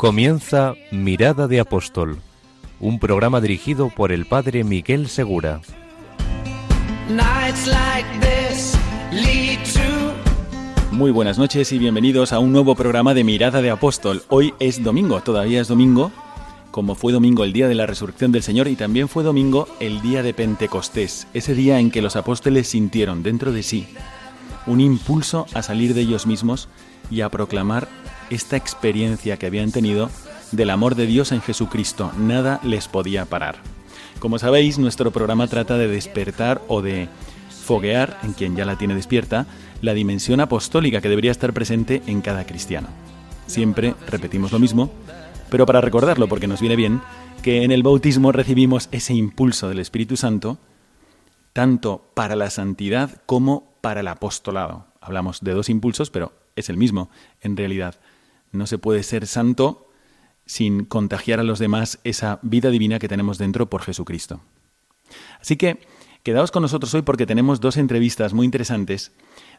Comienza Mirada de Apóstol, un programa dirigido por el padre Miguel Segura. Muy buenas noches y bienvenidos a un nuevo programa de Mirada de Apóstol. Hoy es domingo, todavía es domingo, como fue domingo el día de la resurrección del Señor y también fue domingo el día de Pentecostés, ese día en que los apóstoles sintieron dentro de sí un impulso a salir de ellos mismos y a proclamar esta experiencia que habían tenido del amor de Dios en Jesucristo. Nada les podía parar. Como sabéis, nuestro programa trata de despertar o de foguear, en quien ya la tiene despierta, la dimensión apostólica que debería estar presente en cada cristiano. Siempre repetimos lo mismo, pero para recordarlo, porque nos viene bien, que en el bautismo recibimos ese impulso del Espíritu Santo, tanto para la santidad como para el apostolado. Hablamos de dos impulsos, pero es el mismo, en realidad. No se puede ser santo sin contagiar a los demás esa vida divina que tenemos dentro por Jesucristo. Así que quedaos con nosotros hoy porque tenemos dos entrevistas muy interesantes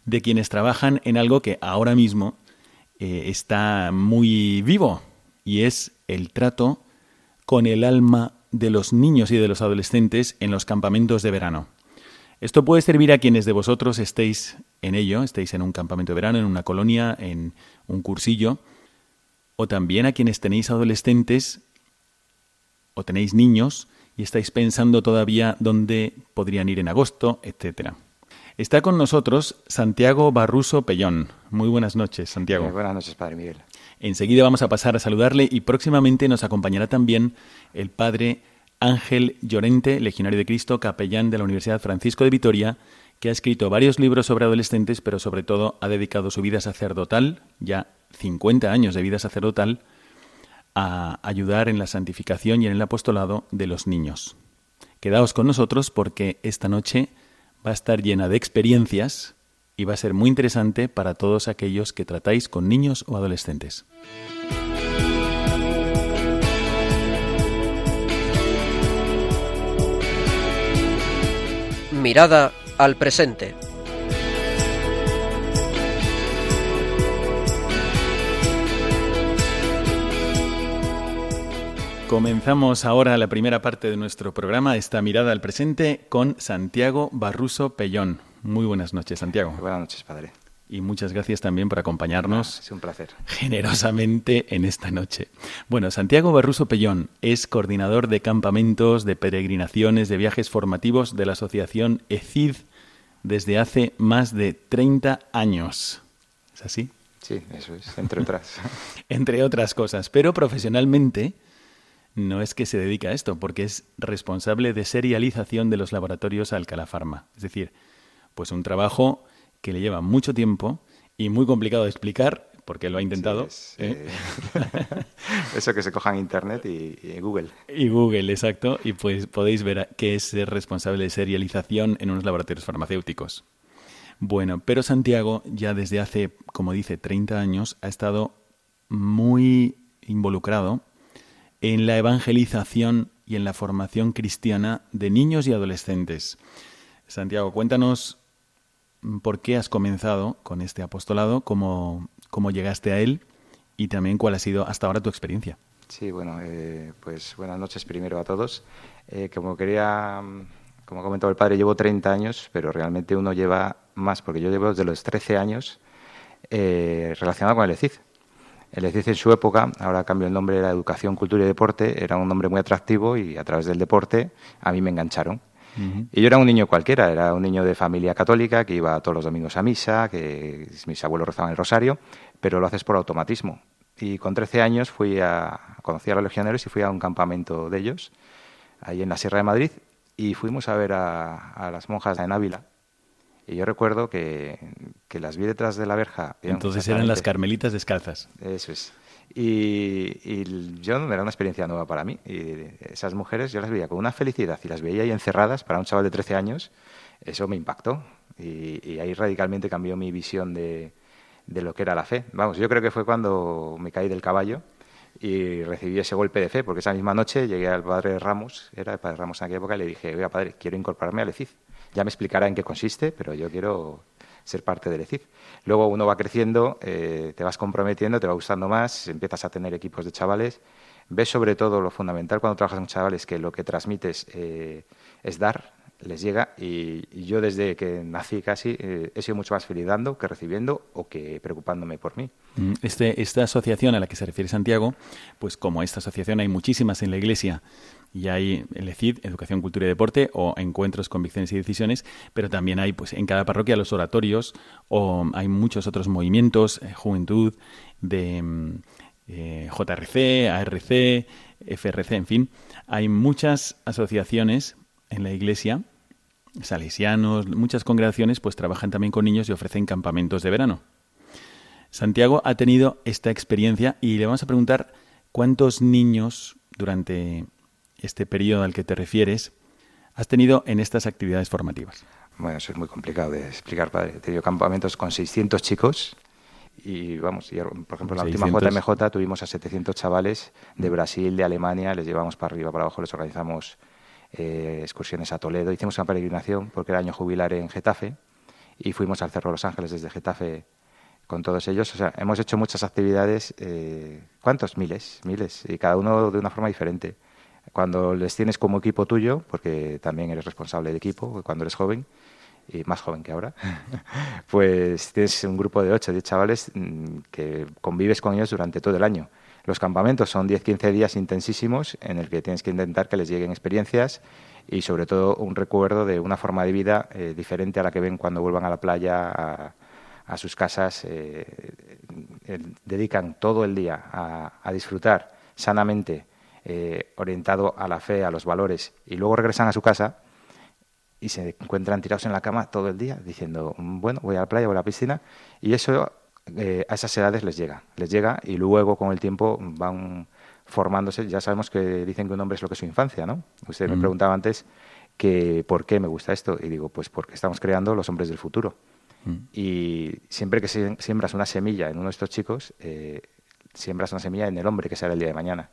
de quienes trabajan en algo que ahora mismo eh, está muy vivo y es el trato con el alma de los niños y de los adolescentes en los campamentos de verano. Esto puede servir a quienes de vosotros estéis en ello, estéis en un campamento de verano, en una colonia, en un cursillo, o también a quienes tenéis adolescentes o tenéis niños y estáis pensando todavía dónde podrían ir en agosto, etcétera. Está con nosotros Santiago Barruso Pellón. Muy buenas noches, Santiago. Eh, buenas noches, Padre Miguel. Enseguida vamos a pasar a saludarle y próximamente nos acompañará también el padre Ángel Llorente, legionario de Cristo, capellán de la Universidad Francisco de Vitoria, que ha escrito varios libros sobre adolescentes, pero sobre todo ha dedicado su vida sacerdotal, ya 50 años de vida sacerdotal, a ayudar en la santificación y en el apostolado de los niños. Quedaos con nosotros porque esta noche va a estar llena de experiencias y va a ser muy interesante para todos aquellos que tratáis con niños o adolescentes. Mirada al presente. Comenzamos ahora la primera parte de nuestro programa, esta mirada al presente, con Santiago Barruso Pellón. Muy buenas noches, Santiago. Buenas noches, Padre. Y muchas gracias también por acompañarnos Es un placer. generosamente en esta noche. Bueno, Santiago Barruso Pellón es coordinador de campamentos, de peregrinaciones, de viajes formativos de la asociación ECID desde hace más de 30 años. ¿Es así? Sí, eso es, entre otras. Entre otras cosas. Pero profesionalmente no es que se dedica a esto, porque es responsable de serialización de los laboratorios Alcalá Pharma. Es decir, pues un trabajo que le lleva mucho tiempo y muy complicado de explicar, porque lo ha intentado. Sí, es, ¿eh? eh, eso que se coja en Internet y, Google. Y Google, exacto. Y pues podéis ver que es ser responsable de serialización en unos laboratorios farmacéuticos. Bueno, pero Santiago ya desde hace, como dice, 30 años ha estado muy involucrado en la evangelización y en la formación cristiana de niños y adolescentes. Santiago, cuéntanos por qué has comenzado con este apostolado, cómo, cómo llegaste a él y también cuál ha sido hasta ahora tu experiencia. Sí, bueno, eh, pues buenas noches primero a todos. Eh, como quería, mm, como ha comentado el padre, llevo 30 años, pero realmente uno lleva más, porque yo llevo desde los 13 años eh, relacionado con el ECID. El ECID en su época, ahora cambio el nombre, era Educación, Cultura y Deporte, era un nombre muy atractivo y a través del deporte a mí me engancharon. Y yo era un niño cualquiera, era un niño de familia católica que iba todos los domingos a misa, que mis abuelos rezaban el rosario, pero lo haces por automatismo. Y con 13 años fui a conocí a los legionarios y fui a un campamento de ellos, ahí en la Sierra de Madrid, y fuimos a ver a, a las monjas en Ávila. Y yo recuerdo que, que las vi detrás de la verja. Entonces eran las carmelitas descalzas. Eso es. Y, yo era una experiencia nueva para mí. Y esas mujeres yo las veía con una felicidad y las veía ahí encerradas para un chaval de 13 años. Eso me impactó. Y, ahí radicalmente cambió mi visión de, de, lo que era la fe. Vamos, yo creo que fue cuando me caí del caballo y recibí ese golpe de fe, porque esa misma noche llegué al padre Ramos, era el padre Ramos en aquella época, y le dije, oiga, padre, quiero incorporarme al ECID. Ya me explicará en qué consiste, pero yo quiero ser parte del ECID. Luego uno va creciendo, eh, te vas comprometiendo, te va gustando más, empiezas a tener equipos de chavales. Ves sobre todo lo fundamental cuando trabajas con chavales, que lo que transmites eh, es dar, les llega y, yo desde que nací casi eh, he sido mucho más feliz dando que recibiendo o que preocupándome por mí. Mm, este, esta asociación a la que se refiere Santiago, pues como esta asociación hay muchísimas en la Iglesia y hay el ECID, Educación, Cultura y Deporte, o Encuentros, Convicciones y Decisiones, pero también hay pues en cada parroquia los oratorios o hay muchos otros movimientos, eh, juventud, de mm, eh, JRC, ARC, FRC, en fin, hay muchas asociaciones en la Iglesia salesianos, muchas congregaciones pues trabajan también con niños y ofrecen campamentos de verano. Santiago ha tenido esta experiencia y le vamos a preguntar cuántos niños durante este periodo al que te refieres has tenido en estas actividades formativas. Bueno, eso es muy complicado de explicar, padre. He tenido campamentos con 600 chicos y vamos, por ejemplo, en la última JMJ tuvimos a 700 chavales de Brasil, de Alemania, les llevamos para arriba, para abajo, les organizamos eh, excursiones a Toledo. Hicimos una peregrinación porque era año jubilar en Getafe y fuimos al Cerro de los Ángeles desde Getafe con todos ellos. O sea, hemos hecho muchas actividades, eh, ¿cuántos? Miles, miles, y cada uno de una forma diferente. Cuando les tienes como equipo tuyo, porque también eres responsable del equipo cuando eres joven, y más joven que ahora, pues tienes un grupo de 8 o 10 chavales mm, que convives con ellos durante todo el año. Los campamentos son 10-15 días intensísimos en el que tienes que intentar que les lleguen experiencias y sobre todo un recuerdo de una forma de vida eh, diferente a la que ven cuando vuelvan a la playa, a, sus casas. Eh, dedican todo el día a, disfrutar sanamente, eh, orientado a la fe, a los valores, y luego regresan a su casa y se encuentran tirados en la cama todo el día diciendo, bueno, voy a la playa, voy a la piscina, y eso eh, a esas edades les llega, les llega y luego con el tiempo van formándose. Ya sabemos que dicen que un hombre es lo que es su infancia, ¿no? Usted me preguntaba antes que por qué me gusta esto y digo, pues porque estamos creando los hombres del futuro. Y siempre que siembras una semilla en uno de estos chicos, eh, siembras una semilla en el hombre que será el día de mañana.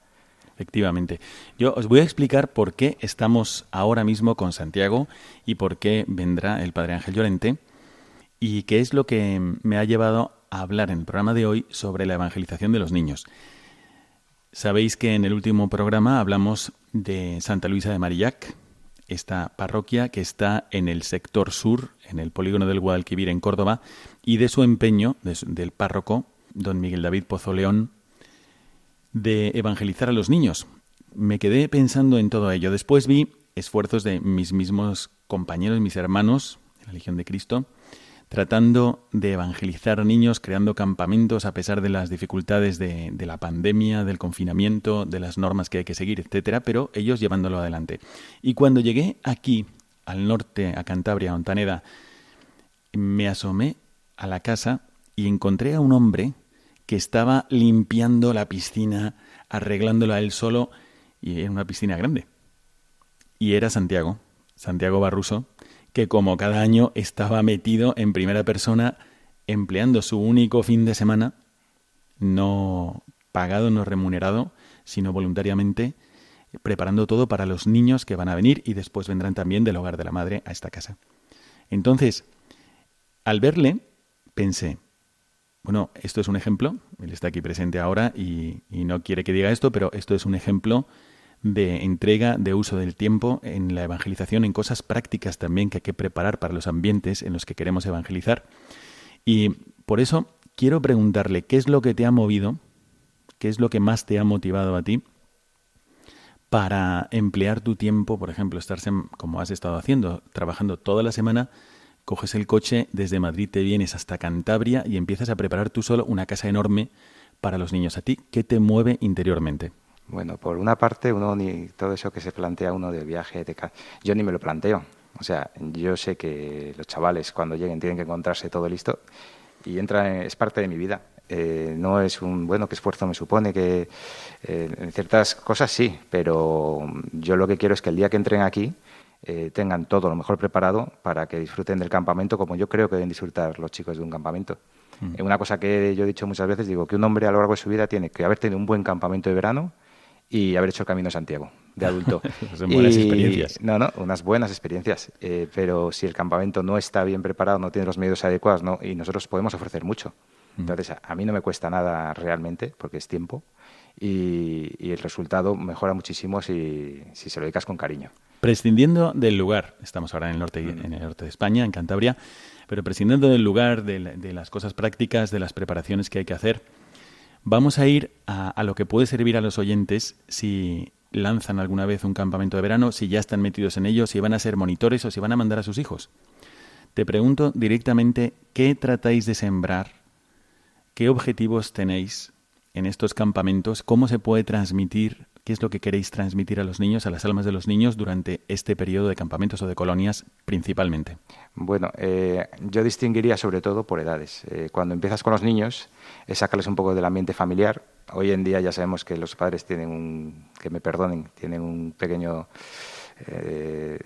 Efectivamente. Yo os voy a explicar por qué estamos ahora mismo con Santiago y por qué vendrá el Padre Ángel Llorente y qué es lo que me ha llevado a hablar en el programa de hoy sobre la evangelización de los niños. Sabéis que en el último programa hablamos de Santa Luisa de Marillac, esta parroquia que está en el sector sur, en el polígono del Guadalquivir en Córdoba, y de su empeño del párroco, don Miguel David Pozo León, de evangelizar a los niños. Me quedé pensando en todo ello. Después vi esfuerzos de mis mismos compañeros, mis hermanos, en la Legión de Cristo, tratando de evangelizar niños, creando campamentos a pesar de las dificultades de, la pandemia, del confinamiento, de las normas que hay que seguir, etcétera, pero ellos llevándolo adelante. Y cuando llegué aquí, al norte, a Cantabria, a Ontaneda, me asomé a la casa y encontré a un hombre que estaba limpiando la piscina, arreglándola él solo, y era una piscina grande. Y era Santiago, Santiago Barruso, que como cada año estaba metido en primera persona empleando su único fin de semana, no pagado, no remunerado, sino voluntariamente, preparando todo para los niños que van a venir y después vendrán también del hogar de la madre a esta casa. Entonces, al verle, pensé, bueno, esto es un ejemplo, él está aquí presente ahora y, y no quiere que diga esto, pero esto es un ejemplo de entrega, de uso del tiempo en la evangelización, en cosas prácticas también que hay que preparar para los ambientes en los que queremos evangelizar. Y por eso quiero preguntarle qué es lo que te ha movido, qué es lo que más te ha motivado a ti para emplear tu tiempo, por ejemplo, estarse como has estado haciendo, trabajando toda la semana, coges el coche, desde Madrid te vienes hasta Cantabria y empiezas a preparar tú solo una casa enorme para los niños. ¿A ti qué te mueve interiormente? Bueno, por una parte, uno ni todo eso que se plantea uno del viaje, de, yo ni me lo planteo. O sea, yo sé que los chavales cuando lleguen tienen que encontrarse todo listo y entra es parte de mi vida. Eh, no es un, bueno, qué esfuerzo me supone, que eh, en ciertas cosas sí, pero yo lo que quiero es que el día que entren aquí eh, tengan todo lo mejor preparado para que disfruten del campamento como yo creo que deben disfrutar los chicos de un campamento. Mm. Una cosa que yo he dicho muchas veces, digo que un hombre a lo largo de su vida tiene que haber tenido un buen campamento de verano y haber hecho el Camino de Santiago de adulto. Son buenas experiencias. No, no, unas buenas experiencias. Eh, pero si el campamento no está bien preparado, no tiene los medios adecuados, no, y nosotros podemos ofrecer mucho. Mm. Entonces, a, mí no me cuesta nada realmente, porque es tiempo, y, el resultado mejora muchísimo si, si, se lo dedicas con cariño. Prescindiendo del lugar, estamos ahora en el norte, en el norte de España, en Cantabria, pero prescindiendo del lugar, de, las cosas prácticas, de las preparaciones que hay que hacer, vamos a ir a, a, lo que puede servir a los oyentes si lanzan alguna vez un campamento de verano, si ya están metidos en ello, si van a ser monitores o si van a mandar a sus hijos. Te pregunto directamente qué tratáis de sembrar, qué objetivos tenéis en estos campamentos, cómo se puede transmitir, qué es lo que queréis transmitir a los niños, a las almas de los niños durante este periodo de campamentos o de colonias principalmente. Bueno, eh, yo distinguiría sobre todo por edades. Eh, cuando empiezas con los niños, es sacarles un poco del ambiente familiar, hoy en día ya sabemos que los padres tienen un, que me perdonen, tienen un pequeño eh,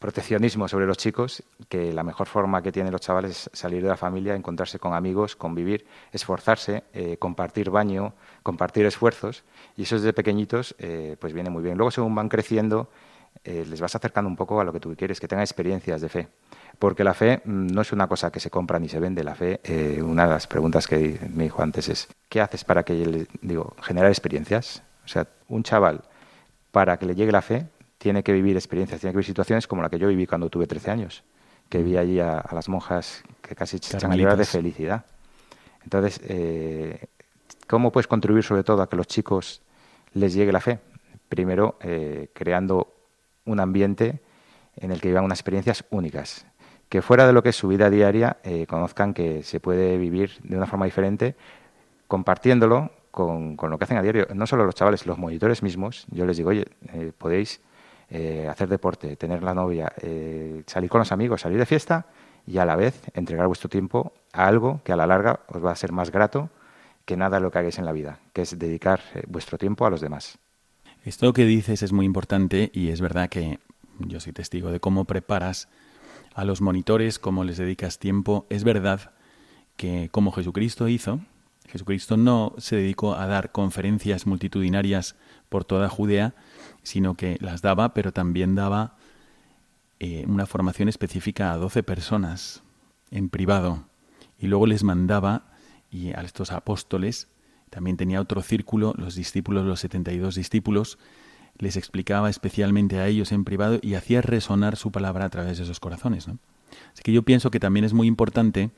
proteccionismo sobre los chicos, que la mejor forma que tienen los chavales es salir de la familia, encontrarse con amigos, convivir, esforzarse, eh, compartir baño, compartir esfuerzos, y eso desde pequeñitos eh, pues viene muy bien. Luego según van creciendo, les vas acercando un poco a lo que tú quieres, que tengan experiencias de fe porque la fe mm, no es una cosa que se compra ni se vende. La fe, eh, una de las preguntas que me dijo antes es, ¿qué haces para que, digo, generar experiencias? O sea, un chaval, para que le llegue la fe, tiene que vivir experiencias, tiene que vivir situaciones como la que yo viví cuando tuve 13 años, que vi allí a, las monjas que casi echan a llorar de felicidad. Entonces, eh, ¿cómo puedes contribuir sobre todo a que los chicos les llegue la fe? Primero, eh, creando un ambiente en el que vivan unas experiencias únicas que fuera de lo que es su vida diaria eh, conozcan que se puede vivir de una forma diferente compartiéndolo con, lo que hacen a diario. No solo los chavales, los monitores mismos. Yo les digo, oye, eh, podéis eh, hacer deporte, tener la novia, salir con los amigos, salir de fiesta y a la vez entregar vuestro tiempo a algo que a la larga os va a ser más grato que nada lo que hagáis en la vida, que es dedicar vuestro tiempo a los demás. Esto que dices es muy importante y es verdad que yo soy testigo de cómo preparas a los monitores, cómo les dedicas tiempo. Es verdad que como Jesucristo hizo, Jesucristo no se dedicó a dar conferencias multitudinarias por toda Judea, sino que las daba, pero también daba eh, una formación específica a doce personas en privado. Y luego les mandaba, y a estos apóstoles, también tenía otro círculo, los discípulos, los 72 discípulos, les explicaba especialmente a ellos en privado y hacía resonar su palabra a través de esos corazones. ¿no? Así que yo pienso que también es muy importante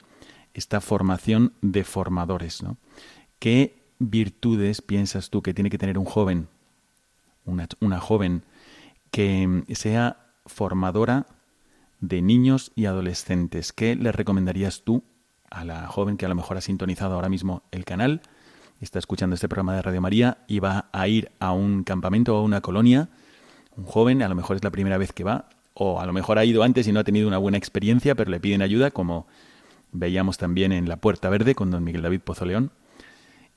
esta formación de formadores. ¿no? ¿Qué virtudes piensas tú que tiene que tener un joven, una, una joven, que sea formadora de niños y adolescentes? ¿Qué le recomendarías tú a la joven que a lo mejor ha sintonizado ahora mismo el canal? está escuchando este programa de Radio María y va a ir a un campamento o a una colonia, un joven, a lo mejor es la primera vez que va, o a lo mejor ha ido antes y no ha tenido una buena experiencia, pero le piden ayuda, como veíamos también en La Puerta Verde con don Miguel David Pozoleón.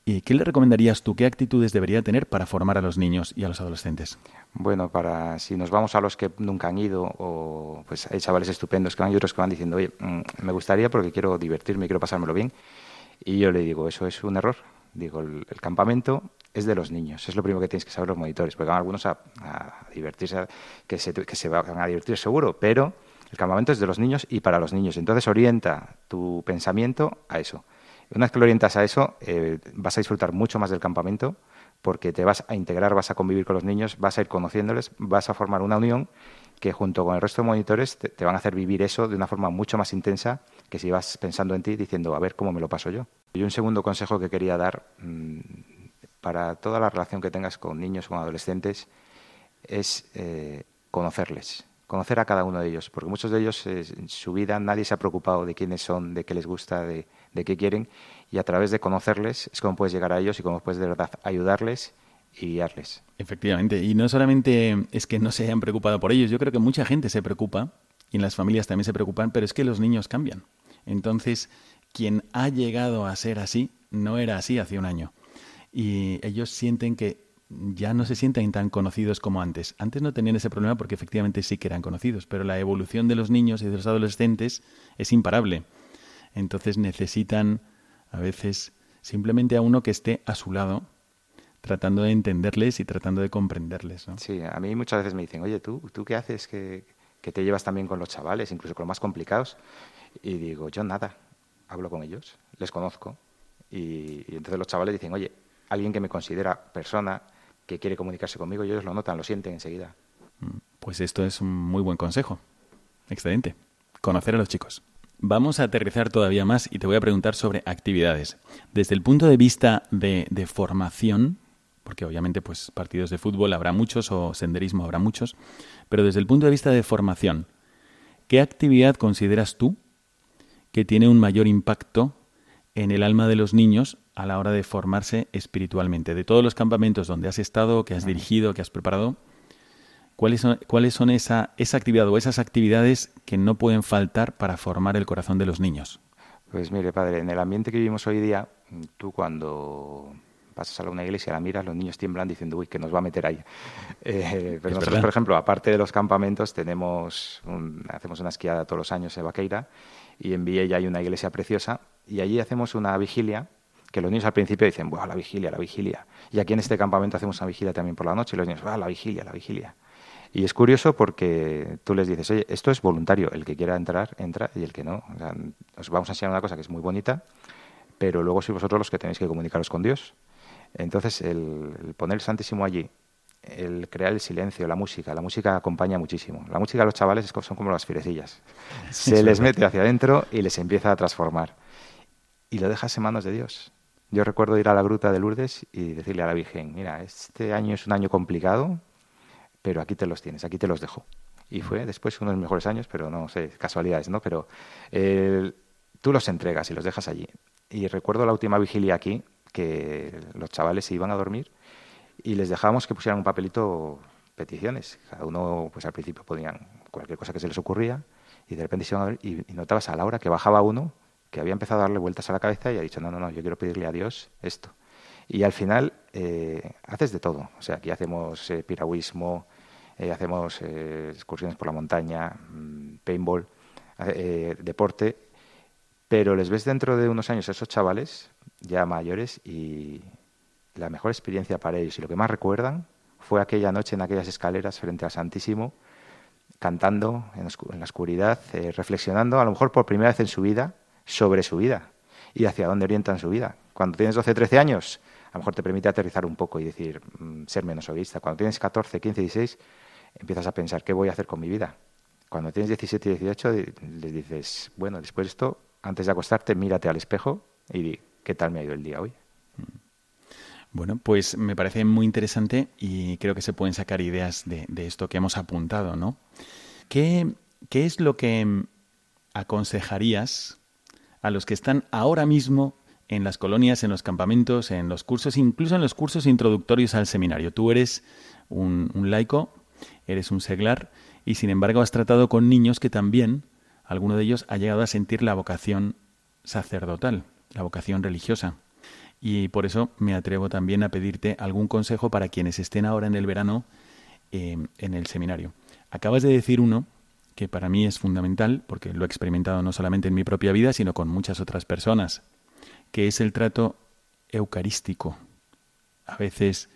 ¿Y qué le recomendarías tú? ¿Qué actitudes debería tener para formar a los niños y a los adolescentes? Bueno, para si nos vamos a los que nunca han ido, o pues hay chavales estupendos que van y otros que van diciendo, oye, mm, me gustaría porque quiero divertirme, quiero pasármelo bien. Y yo le digo, eso es un error. Digo, el, campamento es de los niños, es lo primero que tienes que saber los monitores, porque van algunos a, divertirse, que se, que se van a divertir seguro, pero el campamento es de los niños y para los niños. Entonces orienta tu pensamiento a eso. Una vez que lo orientas a eso, eh, vas a disfrutar mucho más del campamento porque te vas a integrar, vas a convivir con los niños, vas a ir conociéndoles, vas a formar una unión que junto con el resto de monitores te, van a hacer vivir eso de una forma mucho más intensa que si vas pensando en ti diciendo, a ver cómo me lo paso yo. Y un segundo consejo que quería dar mm, para toda la relación que tengas con niños, con adolescentes, es eh, conocerles, conocer a cada uno de ellos, porque muchos de ellos eh, en su vida nadie se ha preocupado de quiénes son, de qué les gusta, de, qué quieren, y a través de conocerles es como puedes llegar a ellos y cómo puedes de verdad ayudarles y guiarles. Efectivamente, y no solamente es que no se hayan preocupado por ellos, yo creo que mucha gente se preocupa y en las familias también se preocupan, pero es que los niños cambian. Entonces, quien ha llegado a ser así no era así hace un año. Y ellos sienten que ya no se sienten tan conocidos como antes. Antes no tenían ese problema porque efectivamente sí que eran conocidos, pero la evolución de los niños y de los adolescentes es imparable. Entonces necesitan a veces simplemente a uno que esté a su lado, tratando de entenderles y tratando de comprenderles. ¿no? Sí, a mí muchas veces me dicen, oye, ¿tú, ¿tú qué haces que, que te llevas también con los chavales, incluso con los más complicados? Y digo, yo nada, hablo con ellos, les conozco. Y, y entonces los chavales dicen, oye, alguien que me considera persona, que quiere comunicarse conmigo y ellos lo notan, lo sienten enseguida. Mm, pues esto es un muy buen consejo. Excelente. Conocer a los chicos. Vamos a aterrizar todavía más y te voy a preguntar sobre actividades. Desde el punto de vista de, de formación, porque obviamente pues partidos de fútbol habrá muchos o senderismo habrá muchos, pero desde el punto de vista de formación, ¿qué actividad consideras tú que tiene un mayor impacto en el alma de los niños a la hora de formarse espiritualmente. De todos los campamentos donde has estado, que has dirigido, que has preparado, ¿cuáles son, cuáles son esa, esa actividad o esas actividades que no pueden faltar para formar el corazón de los niños? Pues mire, padre, en el ambiente que vivimos hoy día, tú cuando pasas a una iglesia, la miras, los niños tiemblan diciendo, uy, que nos va a meter ahí. Eh, pero nosotros, por ejemplo, aparte de los campamentos, tenemos un, hacemos una esquiada todos los años en Vaqueira y en Villa hay una iglesia preciosa y allí hacemos una vigilia que los niños al principio dicen, ¡buah, la vigilia, la vigilia! Y aquí en este campamento hacemos una vigilia también por la noche y los niños, ¡buah, la vigilia, la vigilia! Y es curioso porque tú les dices, oye, esto es voluntario, el que quiera entrar, entra y el que no. O sea, os vamos a enseñar una cosa que es muy bonita, pero luego sois vosotros los que tenéis que comunicaros con Dios. Entonces, el, el poner el Santísimo allí, el crear el silencio, la música, la música acompaña muchísimo. La música a los chavales son como las firecillas. Se les mete hacia adentro y les empieza a transformar. Y lo dejas en manos de Dios. Yo recuerdo ir a la gruta de Lourdes y decirle a la Virgen, mira, este año es un año complicado, pero aquí te los tienes, aquí te los dejo. Y fue después uno de los mejores años, pero no sé, casualidades, ¿no? Pero eh, tú los entregas y los dejas allí. Y recuerdo la última vigilia aquí, que los chavales se iban a dormir y les dejábamos que pusieran un papelito peticiones. Cada uno, pues al principio ponían cualquier cosa que se les ocurría y de repente se iban a ver y, y notabas a la hora que bajaba uno que había empezado a darle vueltas a la cabeza y ha dicho, no, no, no, yo quiero pedirle a Dios esto. Y al final eh, haces de todo. O sea, aquí hacemos eh, piragüismo, eh, hacemos eh, excursiones por la montaña, mmm, paintball, eh, deporte, pero les ves dentro de unos años a esos chavales ya mayores y la mejor experiencia para ellos y lo que más recuerdan fue aquella noche en aquellas escaleras frente al Santísimo, cantando en, la oscuridad, reflexionando, a lo mejor por primera vez en su vida, sobre su vida y hacia dónde orientan su vida. Cuando tienes 12, 13 años, a lo mejor te permite aterrizar un poco y decir, mmm, ser menos egoísta. Cuando tienes 14, 15, 16, empiezas a pensar, ¿qué voy a hacer con mi vida? Cuando tienes 17 y 18, les dices, bueno, después de esto, antes de acostarte, mírate al espejo y di, ¿qué tal me ha ido el día hoy? Bueno, pues me parece muy interesante y creo que se pueden sacar ideas de, esto que hemos apuntado, ¿no? ¿Qué, ¿Qué es lo que aconsejarías a los que están ahora mismo en las colonias, en los campamentos, en los cursos, incluso en los cursos introductorios al seminario. Tú eres un laico, eres un seglar y sin embargo has tratado con niños que también, alguno de ellos ha llegado a sentir la vocación sacerdotal, la vocación religiosa. Y por eso me atrevo también a pedirte algún consejo para quienes estén ahora en el verano eh, en el seminario. Acabas de decir uno que para mí es fundamental, porque lo he experimentado no solamente en mi propia vida, sino con muchas otras personas, que es el trato eucarístico. A veces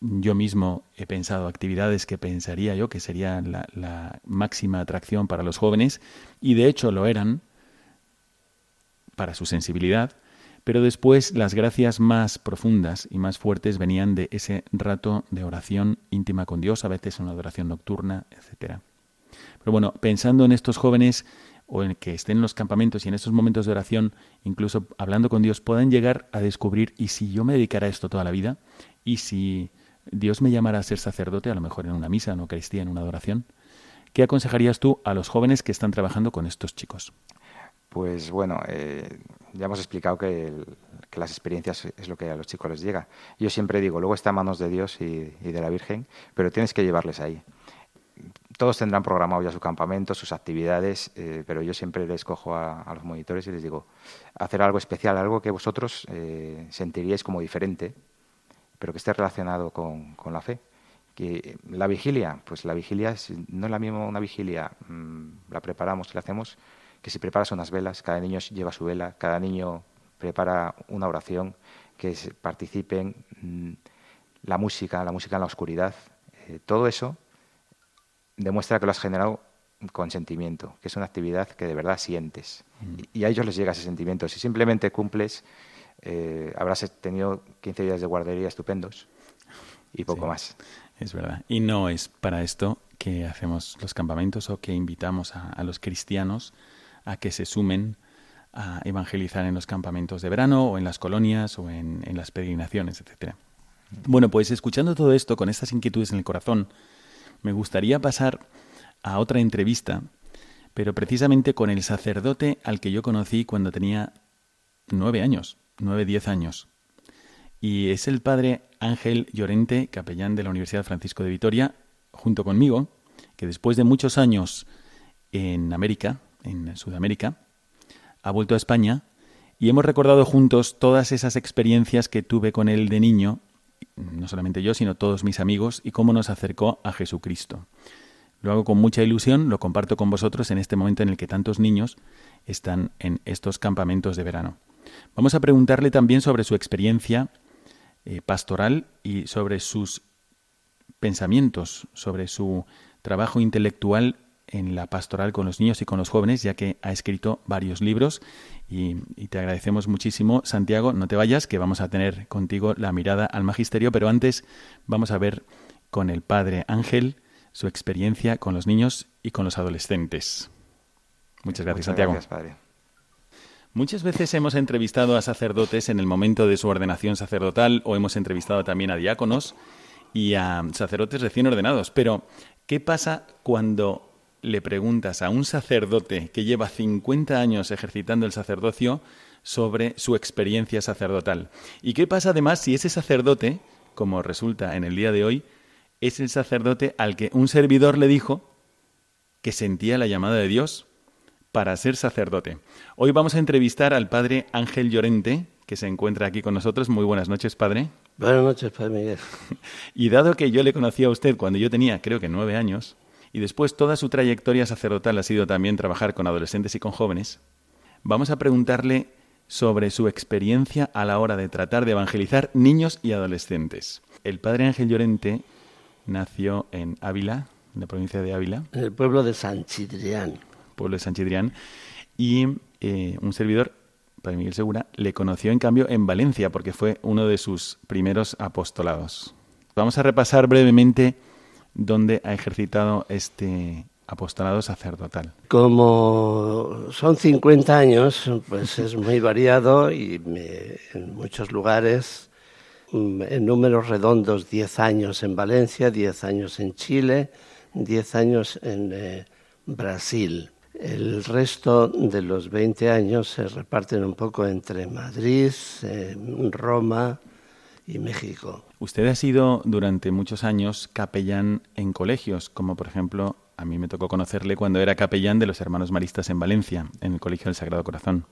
yo mismo he pensado actividades que pensaría yo que serían la, máxima atracción para los jóvenes, y de hecho lo eran para su sensibilidad, pero después las gracias más profundas y más fuertes venían de ese rato de oración íntima con Dios, a veces una adoración nocturna, etcétera. Pero bueno, pensando en estos jóvenes o en que estén en los campamentos y en estos momentos de oración, incluso hablando con Dios, puedan llegar a descubrir, ¿y si yo me dedicara a esto toda la vida? ¿Y si Dios me llamara a ser sacerdote, a lo mejor en una misa, en Eucaristía, en una adoración? ¿Qué aconsejarías tú a los jóvenes que están trabajando con estos chicos? Pues bueno, eh, ya hemos explicado que, las experiencias es lo que a los chicos les llega. Yo siempre digo, luego está en manos de Dios y, y de la Virgen, pero tienes que llevarles ahí todos tendrán programado ya su campamento, sus actividades, eh, pero yo siempre les cojo a, los monitores y les digo, hacer algo especial, algo que vosotros eh, sentiríais como diferente, pero que esté relacionado con, con, la fe. Que la vigilia, pues la vigilia no es la misma una vigilia, mm, la preparamos y la hacemos, que si preparas unas velas, cada niño lleva su vela, cada niño prepara una oración, que participen mm, la música, la música en la oscuridad, eh, todo eso demuestra que lo has generado con sentimiento, que es una actividad que de verdad sientes. Mm. Y, a ellos les llega ese sentimiento. Si simplemente cumples, eh, habrás tenido 15 días de guardería estupendos y poco más. Es verdad. Y no es para esto que hacemos los campamentos o que invitamos a, los cristianos a que se sumen a evangelizar en los campamentos de verano o en las colonias o en, en las peregrinaciones, etcétera. Bueno, pues escuchando todo esto, con estas inquietudes en el corazón, me gustaría pasar a otra entrevista, pero precisamente con el sacerdote al que yo conocí cuando tenía nueve años, nueve, diez años. Y es el padre Ángel Llorente, capellán de la Universidad Francisco de Vitoria, junto conmigo, que después de muchos años en América, en Sudamérica, ha vuelto a España y hemos recordado juntos todas esas experiencias que tuve con él de niño no solamente yo, sino todos mis amigos, y cómo nos acercó a Jesucristo. Lo hago con mucha ilusión, lo comparto con vosotros en este momento en el que tantos niños están en estos campamentos de verano. Vamos a preguntarle también sobre su experiencia eh, pastoral y sobre sus pensamientos, sobre su trabajo intelectual en la pastoral con los niños y con los jóvenes, ya que ha escrito varios libros y, te agradecemos muchísimo. Santiago, no te vayas, que vamos a tener contigo la mirada al magisterio, pero antes vamos a ver con el padre Ángel su experiencia con los niños y con los adolescentes. Muchas gracias, Santiago. Gracias, padre. Muchas veces hemos entrevistado a sacerdotes en el momento de su ordenación sacerdotal o hemos entrevistado también a diáconos y a sacerdotes recién ordenados. Pero, ¿qué pasa cuando le preguntas a un sacerdote que lleva 50 años ejercitando el sacerdocio sobre su experiencia sacerdotal. ¿Y qué pasa además si ese sacerdote, como resulta en el día de hoy, es el sacerdote al que un servidor le dijo que sentía la llamada de Dios para ser sacerdote? Hoy vamos a entrevistar al padre Ángel Llorente, que se encuentra aquí con nosotros. Muy buenas noches, padre. Buenas noches, padre Miguel. y dado que yo le conocí a usted cuando yo tenía, creo que nueve años, y después toda su trayectoria sacerdotal ha sido también trabajar con adolescentes y con jóvenes, vamos a preguntarle sobre su experiencia a la hora de tratar de evangelizar niños y adolescentes. El padre Ángel Llorente nació en Ávila, en la provincia de Ávila. En el pueblo de San Chidrián. Pueblo de San Chidrián. Y eh, un servidor, Padre Miguel Segura, le conoció en cambio en Valencia porque fue uno de sus primeros apostolados. Vamos a repasar brevemente ¿Dónde ha ejercitado este apostolado sacerdotal? Como son 50 años, pues es muy variado y en muchos lugares, en números redondos, 10 años en Valencia, 10 años en Chile, 10 años en eh, Brasil. El resto de los 20 años se reparten un poco entre Madrid, eh, Roma y México. Usted ha sido durante muchos años capellán en colegios, como por ejemplo a mí me tocó conocerle cuando era capellán de los hermanos maristas en Valencia, en el Colegio del Sagrado Corazón.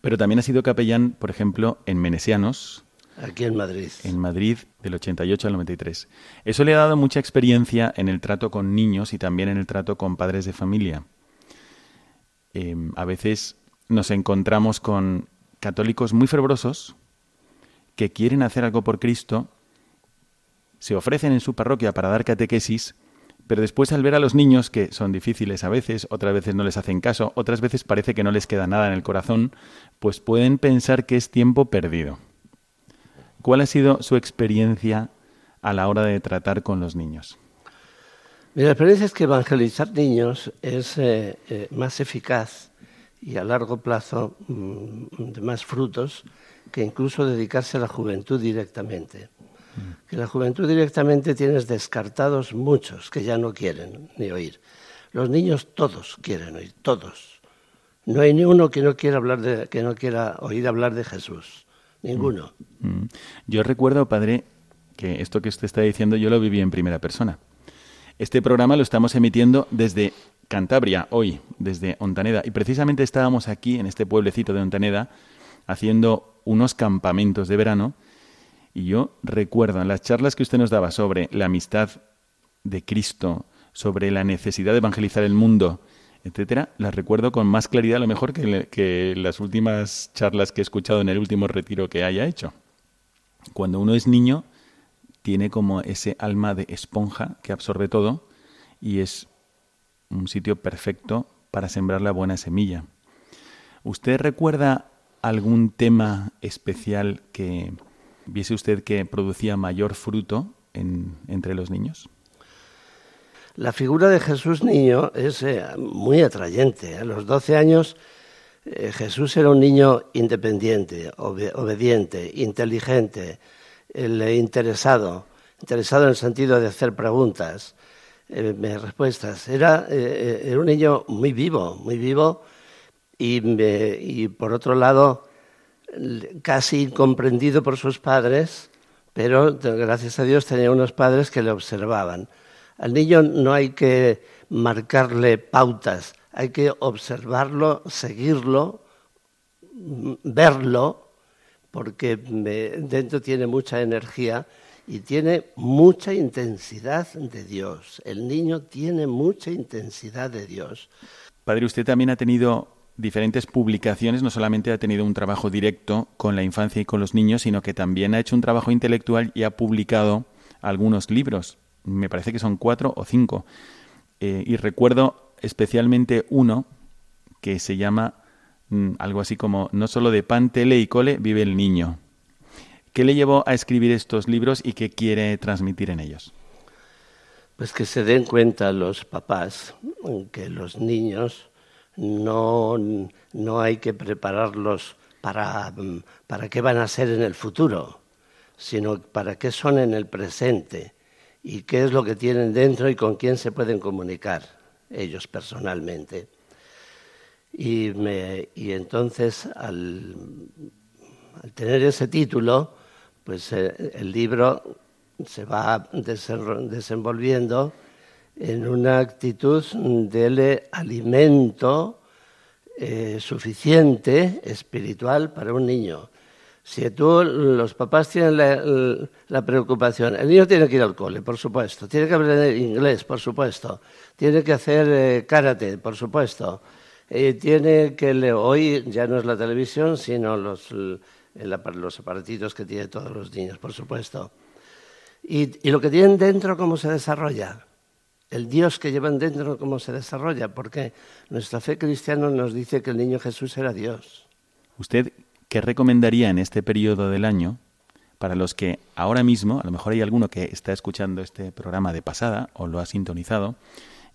Pero también ha sido capellán, por ejemplo, en Menesianos. Aquí en Madrid. En Madrid, del 88 al 93. Eso le ha dado mucha experiencia en el trato con niños y también en el trato con padres de familia. Em, a veces nos encontramos con católicos muy fervorosos que quieren hacer algo por Cristo se ofrecen en su parroquia para dar catequesis, pero después al ver a los niños, que son difíciles a veces, otras veces no les hacen caso, otras veces parece que no les queda nada en el corazón, pues pueden pensar que es tiempo perdido. ¿Cuál ha sido su experiencia a la hora de tratar con los niños? Mi experiencia es que evangelizar niños es eh, eh, más eficaz y a largo plazo mm, de más frutos que incluso dedicarse a la juventud directamente que la juventud directamente tienes descartados muchos que ya no quieren ni oír. Los niños todos quieren oír, todos. No hay ni uno que no quiera hablar de, que no quiera oír hablar de Jesús, ninguno. Mm, mm. Yo recuerdo, padre, que esto que usted está diciendo yo lo viví en primera persona. Este programa lo estamos emitiendo desde Cantabria, hoy, desde Ontaneda. Y precisamente estábamos aquí, en este pueblecito de Ontaneda, haciendo unos campamentos de verano. Y yo recuerdo en las charlas que usted nos daba sobre la amistad de Cristo, sobre la necesidad de evangelizar el mundo, etcétera, las recuerdo con más claridad a lo mejor que, que las últimas charlas que he escuchado en el último retiro que haya hecho. Cuando uno es niño, tiene como ese alma de esponja que absorbe todo y es un sitio perfecto para sembrar la buena semilla. ¿Usted recuerda algún tema especial que viese usted que producía mayor fruto en, entre los niños? La figura de Jesús niño es eh, muy atrayente. A los 12 años eh, Jesús era un niño independiente, obediente, inteligente, interesado, interesado en el sentido de hacer preguntas, eh, respuestas. Era, era, un niño muy vivo, muy vivo y, y por otro lado casi incomprendido por sus padres, pero gracias a Dios tenía unos padres que le observaban. Al niño no hay que marcarle pautas, hay que observarlo, seguirlo, verlo, porque dentro tiene mucha energía y tiene mucha intensidad de Dios. El niño tiene mucha intensidad de Dios. Padre, usted también ha tenido diferentes publicaciones, no solamente ha tenido un trabajo directo con la infancia y con los niños, sino que también ha hecho un trabajo intelectual y ha publicado algunos libros me parece que son cuatro o cinco. Eh, y recuerdo especialmente uno que se llama algo así como No solo de pan, tele y cole vive el niño. ¿Qué le llevó a escribir estos libros y qué quiere transmitir en ellos? Pues que se den cuenta los papás que los niños no, no hay que prepararlos para, mm, para qué van a ser en el futuro, sino para qué son en el presente y qué es lo que tienen dentro y con quién se pueden comunicar ellos personalmente. Y, entonces, al, tener ese título, pues eh, el libro se va desenvolviendo en una actitud de alimento eh, suficiente espiritual para un niño. Si tú, los papás tienen la, preocupación, el niño tiene que ir al cole, por supuesto, tiene que aprender inglés, por supuesto, tiene que hacer eh, karate, por supuesto, eh, tiene que leer, hoy ya no es la televisión, sino los, los aparatitos que tienen todos los niños, por supuesto. Y, y lo que tienen dentro, cómo se desarrolla, el Dios que llevan dentro, cómo se desarrolla, porque nuestra fe cristiana nos dice que el niño Jesús era Dios. Usted ¿qué recomendaría en este periodo del año para los que ahora mismo, a lo mejor hay alguno que está escuchando este programa de pasada o lo ha sintonizado,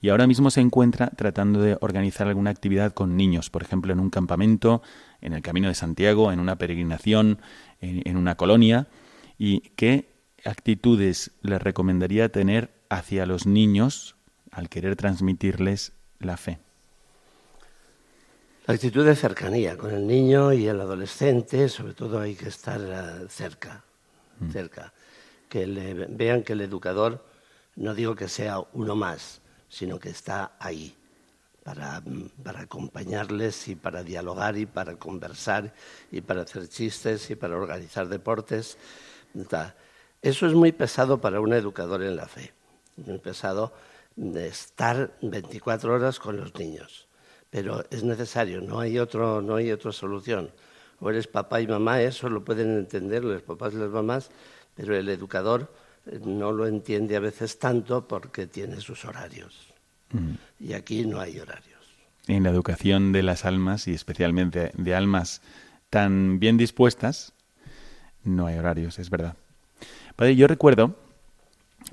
y ahora mismo se encuentra tratando de organizar alguna actividad con niños, por ejemplo, en un campamento, en el Camino de Santiago, en una peregrinación, en, una colonia, y qué actitudes les recomendaría tener hacia los niños al querer transmitirles la fe. La actitud de cercanía con el niño y el adolescente, sobre todo hay que estar eh, cerca, mm. cerca. Que le, vean que el educador, no digo que sea uno más, sino que está ahí para, para acompañarles y para dialogar y para conversar y para hacer chistes y para organizar deportes. Eso es muy pesado para un educador en la fe, muy pesado de estar 24 horas con los niños pero es necesario, no hay, otro, no hay otra solución. O eres papá y mamá, eso lo pueden entender los papás y las mamás, pero el educador no lo entiende a veces tanto porque tiene sus horarios. Mm. Y aquí no hay horarios. En la educación de las almas, y especialmente de almas tan bien dispuestas, no hay horarios, es verdad. Padre, yo recuerdo,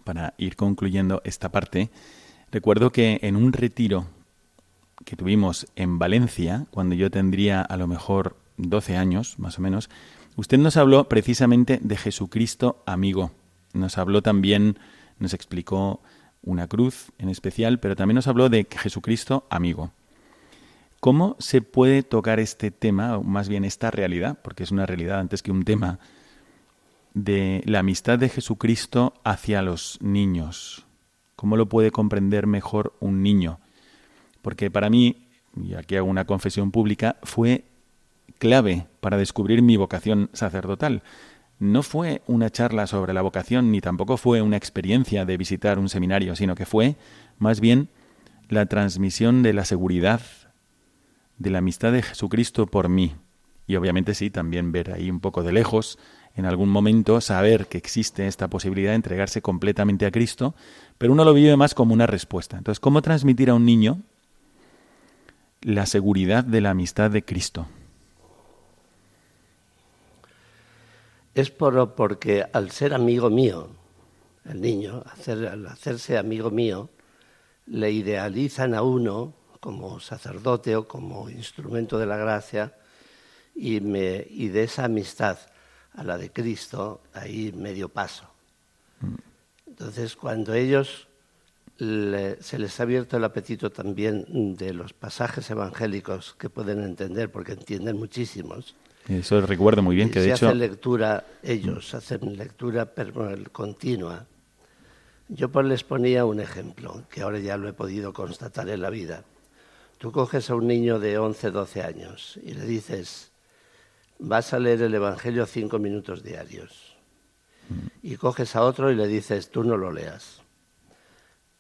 para ir concluyendo esta parte, recuerdo que en un retiro que tuvimos en Valencia, cuando yo tendría a lo mejor 12 años, más o menos, usted nos habló precisamente de Jesucristo amigo. Nos habló también, nos explicó una cruz en especial, pero también nos habló de Jesucristo amigo. ¿Cómo se puede tocar este tema, o más bien esta realidad, porque es una realidad antes que un tema, de la amistad de Jesucristo hacia los niños? ¿Cómo lo puede comprender mejor un niño? Porque para mí, y aquí hago una confesión pública, fue clave para descubrir mi vocación sacerdotal. No fue una charla sobre la vocación, ni tampoco fue una experiencia de visitar un seminario, sino que fue más bien la transmisión de la seguridad, de la amistad de Jesucristo por mí. Y obviamente sí, también ver ahí un poco de lejos, en algún momento, saber que existe esta posibilidad de entregarse completamente a Cristo, pero uno lo vive más como una respuesta. Entonces, ¿cómo transmitir a un niño la seguridad de la amistad de Cristo? Es por, porque al ser amigo mío, el niño, al hacerse amigo mío, le idealizan a uno como sacerdote o como instrumento de la gracia y, me, y de esa amistad a la de Cristo, ahí medio paso. Entonces, cuando ellos se les ha abierto el apetito también de los pasajes evangélicos que pueden entender, porque entienden muchísimos. Eso recuerdo muy bien que de hecho. Hacen lectura, ellos hacen lectura continua. Yo pues les ponía un ejemplo, que ahora ya lo he podido constatar en la vida. Tú coges a un niño de 11, 12 años y le dices, vas a leer el Evangelio cinco minutos diarios. Y coges a otro y le dices, tú no lo leas.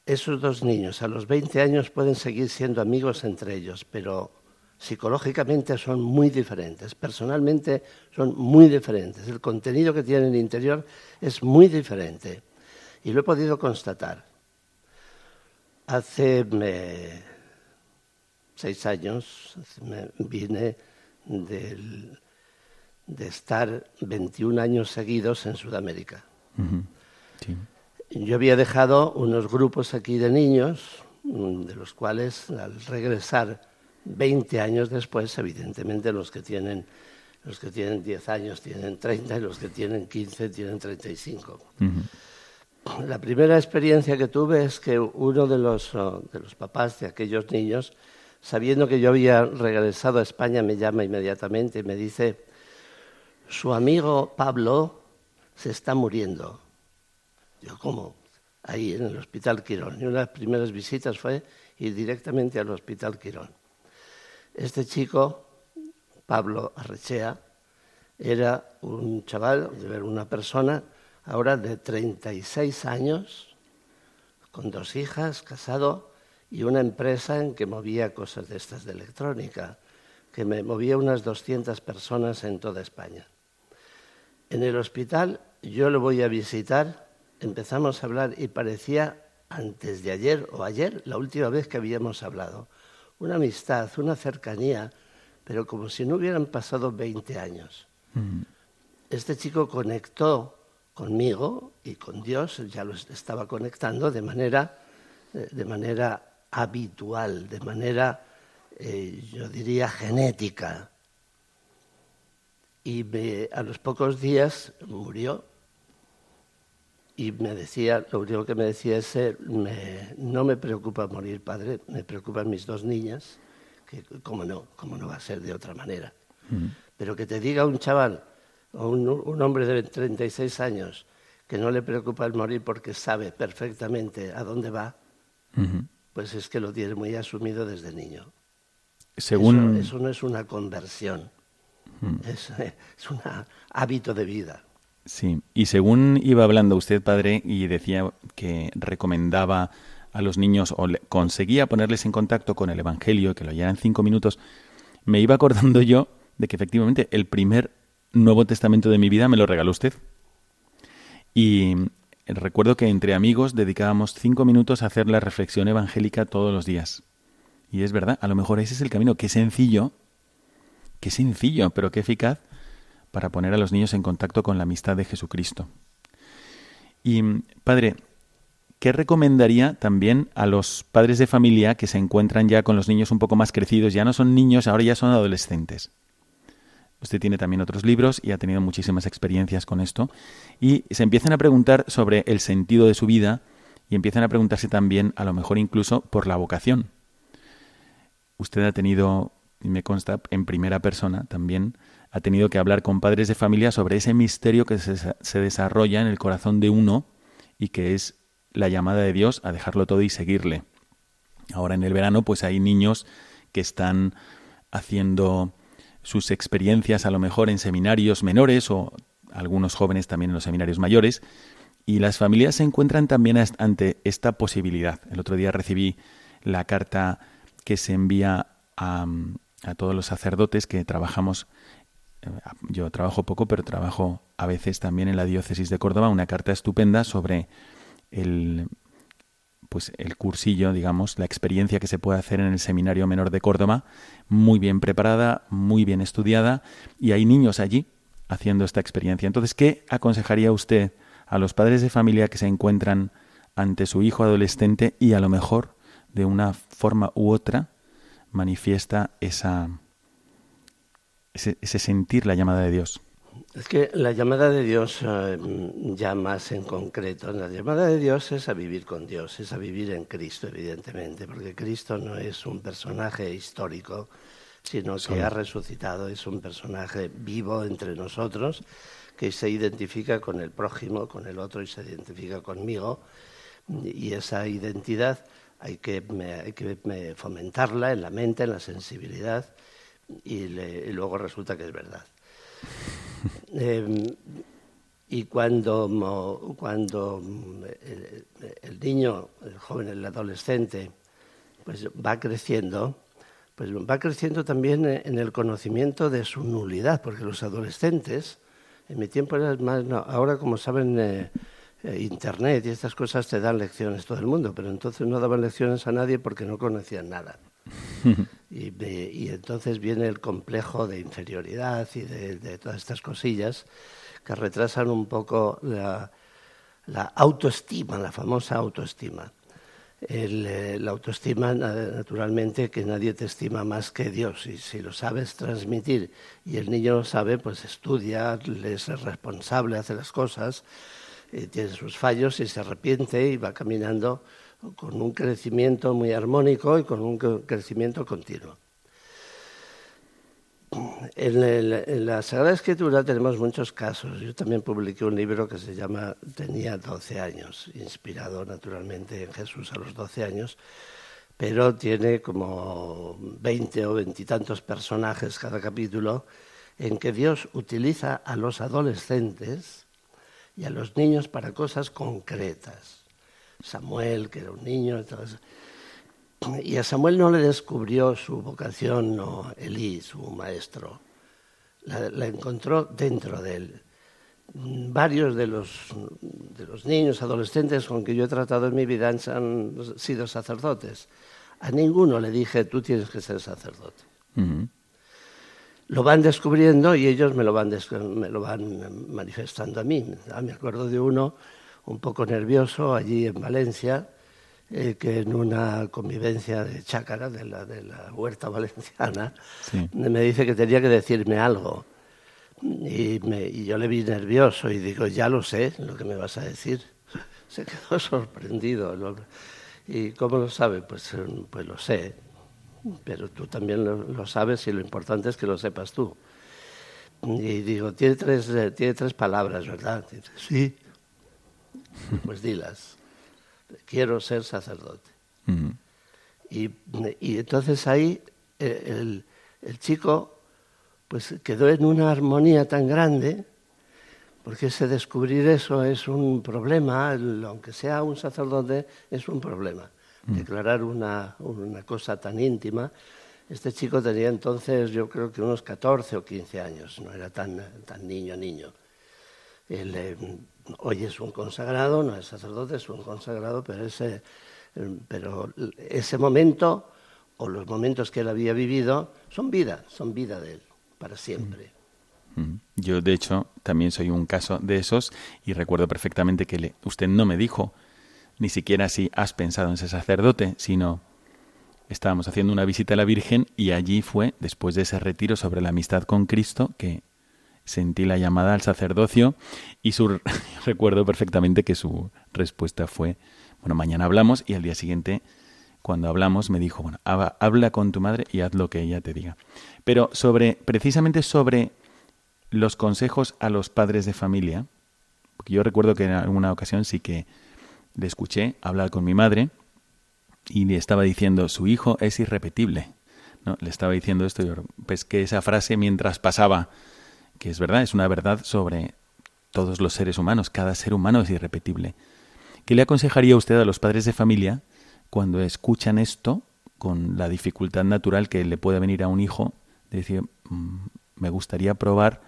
Esos dos niños a los 20 años pueden seguir siendo amigos entre ellos, pero psicológicamente son muy diferentes, personalmente son muy diferentes. El contenido que tienen en el interior es muy diferente. Y lo he podido constatar. Hace seis años me vine del de estar 21 años seguidos en Sudamérica. Yo había dejado unos grupos aquí de niños, mm, de los cuales al regresar 20 años después, evidentemente los que tienen los que tienen 10 años tienen 30 y los que tienen 15 tienen 35. La primera experiencia que tuve es que uno de los, oh, de los papás de aquellos niños, sabiendo que yo había regresado a España, me llama inmediatamente y me dice, su amigo Pablo se está muriendo. Yo, ¿cómo? Ahí, en el Hospital Quirón. Y una de las primeras visitas fue ir directamente al Hospital Quirón. Este chico, Pablo Arrechea, era un chaval, una persona ahora de 36 años, con dos hijas, casado, y una empresa en que movía cosas de estas de electrónica, que me movía unas 200 personas en toda España. En el hospital yo lo voy a visitar, empezamos a hablar y parecía antes de ayer o ayer la última vez que habíamos hablado. Una amistad, una cercanía, pero como si no hubieran pasado 20 años. Mm. Este chico conectó conmigo y con Dios, ya lo estaba conectando de manera, eh, de manera habitual, de manera, eh, yo diría, genética y a los pocos días murió. Y me decía, lo único que me decía es, eh, no me preocupa morir, padre, me preocupan mis dos niñas, que cómo no, cómo no va a ser de otra manera. Pero que te diga un chaval, o un, hombre de 36 años, que no le preocupa el morir porque sabe perfectamente a dónde va, pues es que lo tiene muy asumido desde niño. Según... eso no es una conversión es, un hábito de vida. Sí, y según iba hablando usted, padre, y decía que recomendaba a los niños o conseguía ponerles en contacto con el Evangelio, que lo en cinco minutos, me iba acordando yo de que efectivamente el primer Nuevo Testamento de mi vida me lo regaló usted. Y recuerdo que entre amigos dedicábamos cinco minutos a hacer la reflexión evangélica todos los días. Y es verdad, a lo mejor ese es el camino, que sencillo, Qué sencillo, pero qué eficaz para poner a los niños en contacto con la amistad de Jesucristo. Y, padre, ¿qué recomendaría también a los padres de familia que se encuentran ya con los niños un poco más crecidos? Ya no son niños, ahora ya son adolescentes. Usted tiene también otros libros y ha tenido muchísimas experiencias con esto. Y se empiezan a preguntar sobre el sentido de su vida y empiezan a preguntarse también, a lo mejor incluso, por la vocación. Usted ha tenido y me consta en primera persona también, ha tenido que hablar con padres de familia sobre ese misterio que se, desarrolla en el corazón de uno y que es la llamada de Dios a dejarlo todo y seguirle. Ahora en el verano pues hay niños que están haciendo sus experiencias a lo mejor en seminarios menores o algunos jóvenes también en los seminarios mayores y las familias se encuentran también ante esta posibilidad. El otro día recibí la carta que se envía a, a todos los sacerdotes que trabajamos yo trabajo poco, pero trabajo a veces también en la diócesis de Córdoba, una carta estupenda sobre el pues el cursillo, digamos, la experiencia que se puede hacer en el Seminario Menor de Córdoba, muy bien preparada, muy bien estudiada, y hay niños allí haciendo esta experiencia. Entonces, ¿qué aconsejaría usted a los padres de familia que se encuentran ante su hijo adolescente y a lo mejor de una forma u otra manifiesta esa, ese, ese sentir la llamada de Dios? Es que la llamada de Dios, eh, ya más en concreto, la llamada de Dios es a vivir con Dios, es a vivir en Cristo, evidentemente, porque Cristo no es un personaje histórico, sino que ha resucitado, es un personaje vivo entre nosotros, que se identifica con el prójimo, con el otro y se identifica conmigo, y esa identidad hay que, hay que fomentarla en la mente, en la sensibilidad, y, y luego resulta que es verdad. Eh, y cuando, cuando el, niño, el joven, el adolescente, pues va creciendo, pues va creciendo también en el conocimiento de su nulidad, porque los adolescentes, en mi tiempo era más, ahora como saben, eh, eh, Internet y estas cosas te dan lecciones todo el mundo, pero entonces no daban lecciones a nadie porque no conocían nada. y, entonces viene el complejo de inferioridad y de, todas estas cosillas que retrasan un poco la, autoestima, la famosa autoestima. Eh, la autoestima, naturalmente, que nadie te estima más que Dios. Y si lo sabes transmitir y el niño lo sabe, pues estudia, es responsable, hace las cosas, eh, tiene sus fallos y se arrepiente y va caminando con un crecimiento muy armónico y con un crecimiento continuo. En, la Sagrada Escritura tenemos muchos casos. Yo también publiqué un libro que se llama Tenía 12 años, inspirado naturalmente en Jesús a los 12 años, pero tiene como 20 o veintitantos personajes cada capítulo en que Dios utiliza a los adolescentes y a los niños para cosas concretas. Samuel, que era un niño. Y a Samuel no le descubrió su vocación, no Elí, su maestro. La, encontró dentro de él. Varios de los, de los niños, adolescentes con que yo he tratado en mi vida han, sido sacerdotes. A ninguno le dije, tú tienes que ser sacerdote. Lo van descubriendo y ellos me lo van, me lo van manifestando a mí. Ah, me acuerdo de uno un poco nervioso allí en Valencia, eh, que en una convivencia de chácara de la, de la huerta valenciana, me dice que tenía que decirme algo. Y, y, yo le vi nervioso y digo, ya lo sé lo que me vas a decir. Se quedó sorprendido. ¿Y cómo lo sabe? Pues, pues lo sé. Pero tú también lo, sabes y lo importante es que lo sepas tú. Y digo, tiene tres, eh, tiene tres palabras, ¿verdad? dice, sí. Pues dilas, quiero ser sacerdote. y, entonces ahí eh, el, chico pues quedó en una armonía tan grande, porque ese descubrir eso es un problema, aunque sea un sacerdote, es un problema. Declarar una, una cosa tan íntima. Este chico tenía entonces, yo creo que unos 14 o 15 años, no era tan, tan niño, niño. Él, eh, hoy es un consagrado, no es sacerdote, es un consagrado, pero ese, pero ese momento o los momentos que él había vivido son vida, son vida de él, para siempre. Mm. Mm. Yo, de hecho, también soy un caso de esos y recuerdo perfectamente que usted no me dijo ni siquiera si has pensado en ser sacerdote, sino estábamos haciendo una visita a la Virgen y allí fue, después de ese retiro sobre la amistad con Cristo, que sentí la llamada al sacerdocio y su, recuerdo perfectamente que su respuesta fue, bueno, mañana hablamos y al día siguiente, cuando hablamos, me dijo, bueno, habla con tu madre y haz lo que ella te diga. Pero sobre, precisamente sobre los consejos a los padres de familia, porque yo recuerdo que en alguna ocasión sí que le escuché hablar con mi madre y le estaba diciendo, su hijo es irrepetible. ¿no? Le estaba diciendo esto y pues que esa frase mientras pasaba, que es verdad, es una verdad sobre todos los seres humanos, cada ser humano es irrepetible. ¿Qué le aconsejaría usted a los padres de familia cuando escuchan esto con la dificultad natural que le puede venir a un hijo de decir, mm, me gustaría probar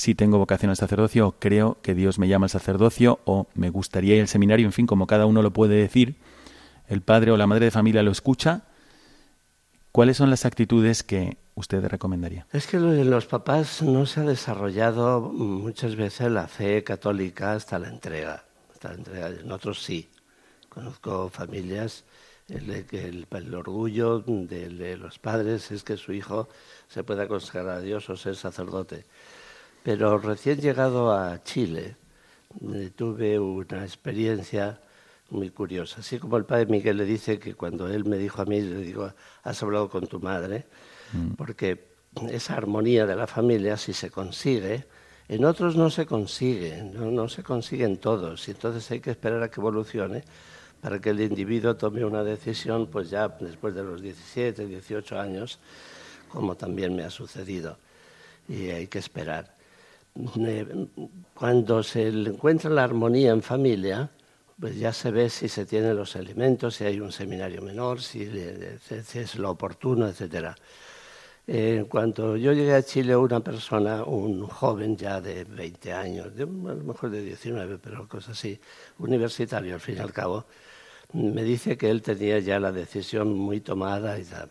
si tengo vocación al sacerdocio o creo que Dios me llama al sacerdocio o me gustaría ir al seminario, en fin, como cada uno lo puede decir, el padre o la madre de familia lo escucha, ¿cuáles son las actitudes que usted recomendaría? Es que los papás no se ha desarrollado muchas veces la fe católica hasta la entrega. Hasta la entrega. En otros sí. Conozco familias que el, el, orgullo de, los padres es que su hijo se pueda consagrar a Dios o ser sacerdote. Pero recién llegado a Chile, eh, tuve una experiencia muy curiosa. Así como el padre Miguel le dice que cuando él me dijo a mí, le digo, has hablado con tu madre, mm. porque esa armonía de la familia, si se consigue, en otros no se consigue, no, no se consiguen todos, y entonces hay que esperar a que evolucione para que el individuo tome una decisión, pues ya después de los 17, 18 años, como también me ha sucedido, y hay que esperar cuando se encuentra la armonía en familia, pues ya se ve si se tienen los elementos, si hay un seminario menor, si, es lo oportuno, etc. En cuanto yo llegué a Chile, una persona, un joven ya de 20 años, a lo mejor de 19, pero cosas así, universitario al fin y al cabo, me dice que él tenía ya la decisión muy tomada y tal.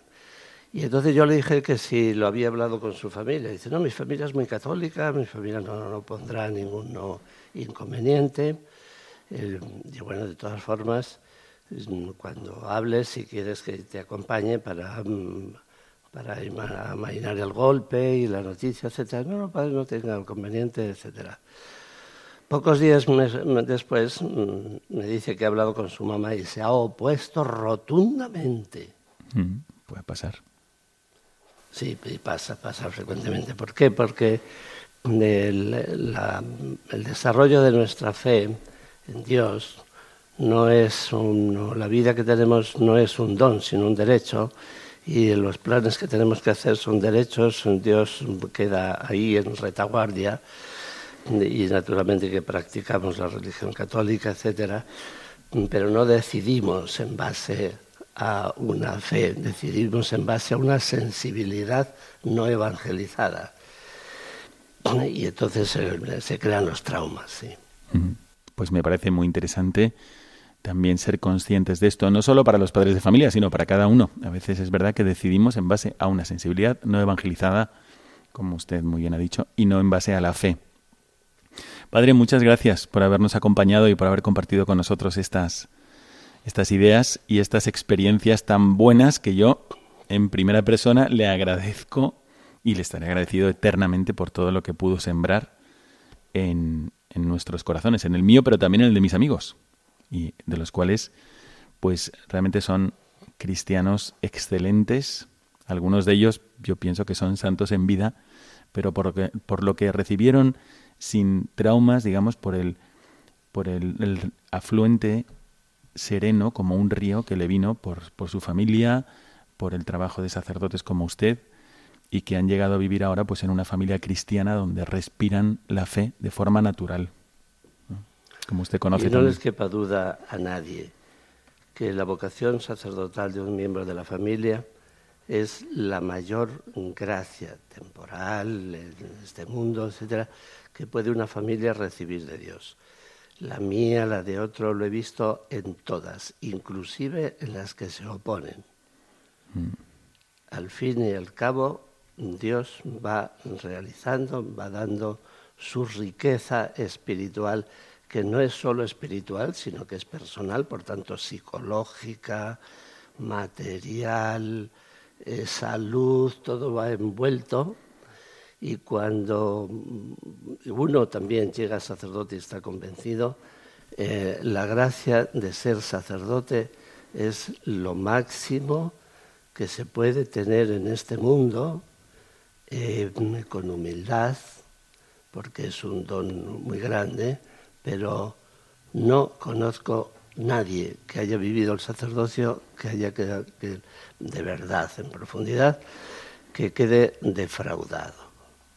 Y entonces yo le dije que si lo había hablado con su familia. Dice, no, mi familia es muy católica, mi familia no, no pondrá ningún inconveniente. y bueno, de todas formas, cuando hables, si quieres que te acompañe para, mm, para amainar el golpe y la noticia, etc. No, no, padre, no tenga inconveniente, etc. Pocos días después mm, me dice que ha hablado con su mamá y se ha opuesto rotundamente. Mm, puede pasar. Sí, pasa, pasa frecuentemente. ¿Por qué? Porque el, desarrollo de nuestra fe en Dios no es un, la vida que tenemos no es un don, sino un derecho. Y los planes que tenemos que hacer son derechos, Dios queda ahí en retaguardia y naturalmente que practicamos la religión católica, etcétera, pero no decidimos en base a una fe, decidimos en base a una sensibilidad no evangelizada. Y entonces se, crean los traumas. Sí. Pues me parece muy interesante también ser conscientes de esto, no solo para los padres de familia, sino para cada uno. A veces es verdad que decidimos en base a una sensibilidad no evangelizada, como usted muy bien ha dicho, y no en base a la fe. Padre, muchas gracias por habernos acompañado y por haber compartido con nosotros estas, estas ideas y estas experiencias tan buenas que yo en primera persona le agradezco y le estaré agradecido eternamente por todo lo que pudo sembrar en, en nuestros corazones, en el mío, pero también en el de mis amigos, y de los cuales pues realmente son cristianos excelentes, algunos de ellos yo pienso que son santos en vida, pero por lo que, por lo que recibieron sin traumas, digamos, por el, por el afluente sereno como un río que le vino por, por su familia, por el trabajo de sacerdotes como usted y que han llegado a vivir ahora pues en una familia cristiana donde respiran la fe de forma natural. Como usted conoce. Y no les quepa duda a nadie que la vocación sacerdotal de un miembro de la familia es la mayor gracia temporal en este mundo, etcétera, que puede una familia recibir de Dios. La mía, la de otro, lo he visto en todas, inclusive en las que se oponen. Mm. Al fin y al cabo, Dios va realizando, va dando su riqueza espiritual, que no es solo espiritual, sino que es personal, por tanto psicológica, material, eh, salud, todo va envuelto y cuando uno también llega a sacerdote y está convencido, eh, la gracia de ser sacerdote es lo máximo que se puede tener en este mundo eh, con humildad, porque es un don muy grande, pero no conozco nadie que haya vivido el sacerdocio, que haya quedado de verdad, en profundidad, que quede defraudado.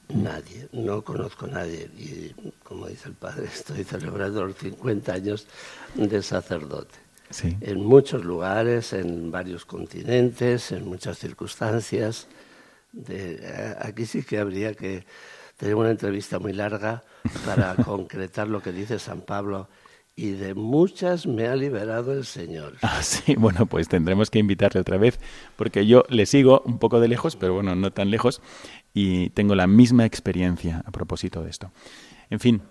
Nadie, no conozco a nadie. Y como dice el padre, estoy celebrando los 50 años de sacerdote. En muchos lugares, en varios continentes, en muchas circunstancias. De, aquí sí que habría que tener una entrevista muy larga para concretar lo que dice San Pablo y de muchas me ha liberado el Señor. Ah, sí, bueno, pues tendremos que invitarle otra vez, porque yo le sigo un poco de lejos, pero bueno, no tan lejos, y tengo la misma experiencia a propósito de esto. En fin,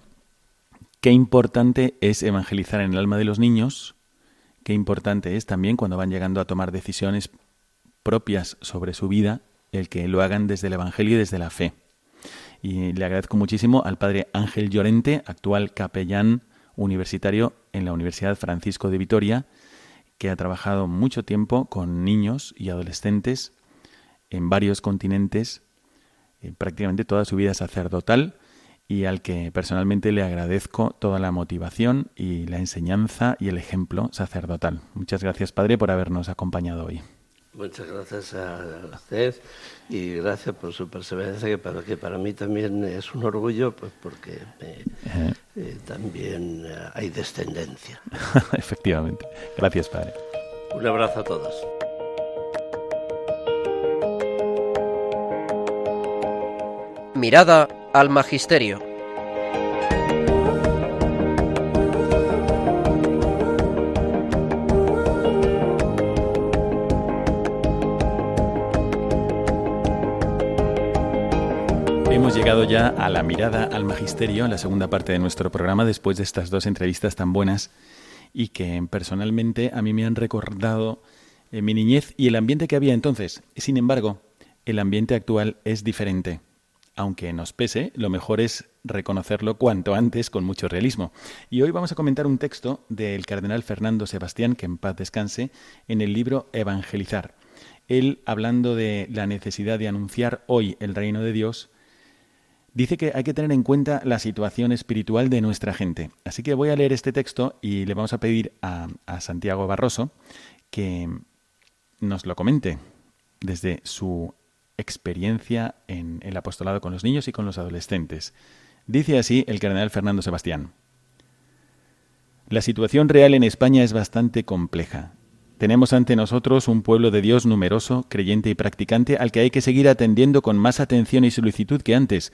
qué importante es evangelizar en el alma de los niños, qué importante es también cuando van llegando a tomar decisiones propias sobre su vida, el que lo hagan desde el Evangelio y desde la fe. Y le agradezco muchísimo al padre Ángel Llorente, actual capellán universitario en la Universidad Francisco de Vitoria, que ha trabajado mucho tiempo con niños y adolescentes en varios continentes, eh, prácticamente toda su vida sacerdotal, y al que personalmente le agradezco toda la motivación y la enseñanza y el ejemplo sacerdotal. Muchas gracias, Padre, por habernos acompañado hoy. Muchas gracias a usted y gracias por su perseverancia, que para, que para mí también es un orgullo, pues porque eh, también eh, hay descendencia. Efectivamente. Gracias, Padre. Un abrazo a todos. Mirada al Magisterio. llegado ya a la mirada al magisterio, la segunda parte de nuestro programa, después de estas dos entrevistas tan buenas y que personalmente a mí me han recordado eh, mi niñez y el ambiente que había entonces. Sin embargo, el ambiente actual es diferente. Aunque nos pese, lo mejor es reconocerlo cuanto antes con mucho realismo. Y hoy vamos a comentar un texto del cardenal Fernando Sebastián, que en paz descanse, en el libro Evangelizar. Él, hablando de la necesidad de anunciar hoy el reino de Dios, dice que hay que tener en cuenta la situación espiritual de nuestra gente. Así que voy a leer este texto y le vamos a pedir a, Santiago Barroso que nos lo comente desde su experiencia en el apostolado con los niños y con los adolescentes. Dice así el cardenal Fernando Sebastián. La situación real en España es bastante compleja. Tenemos ante nosotros un pueblo de Dios numeroso, creyente y practicante al que hay que seguir atendiendo con más atención y solicitud que antes,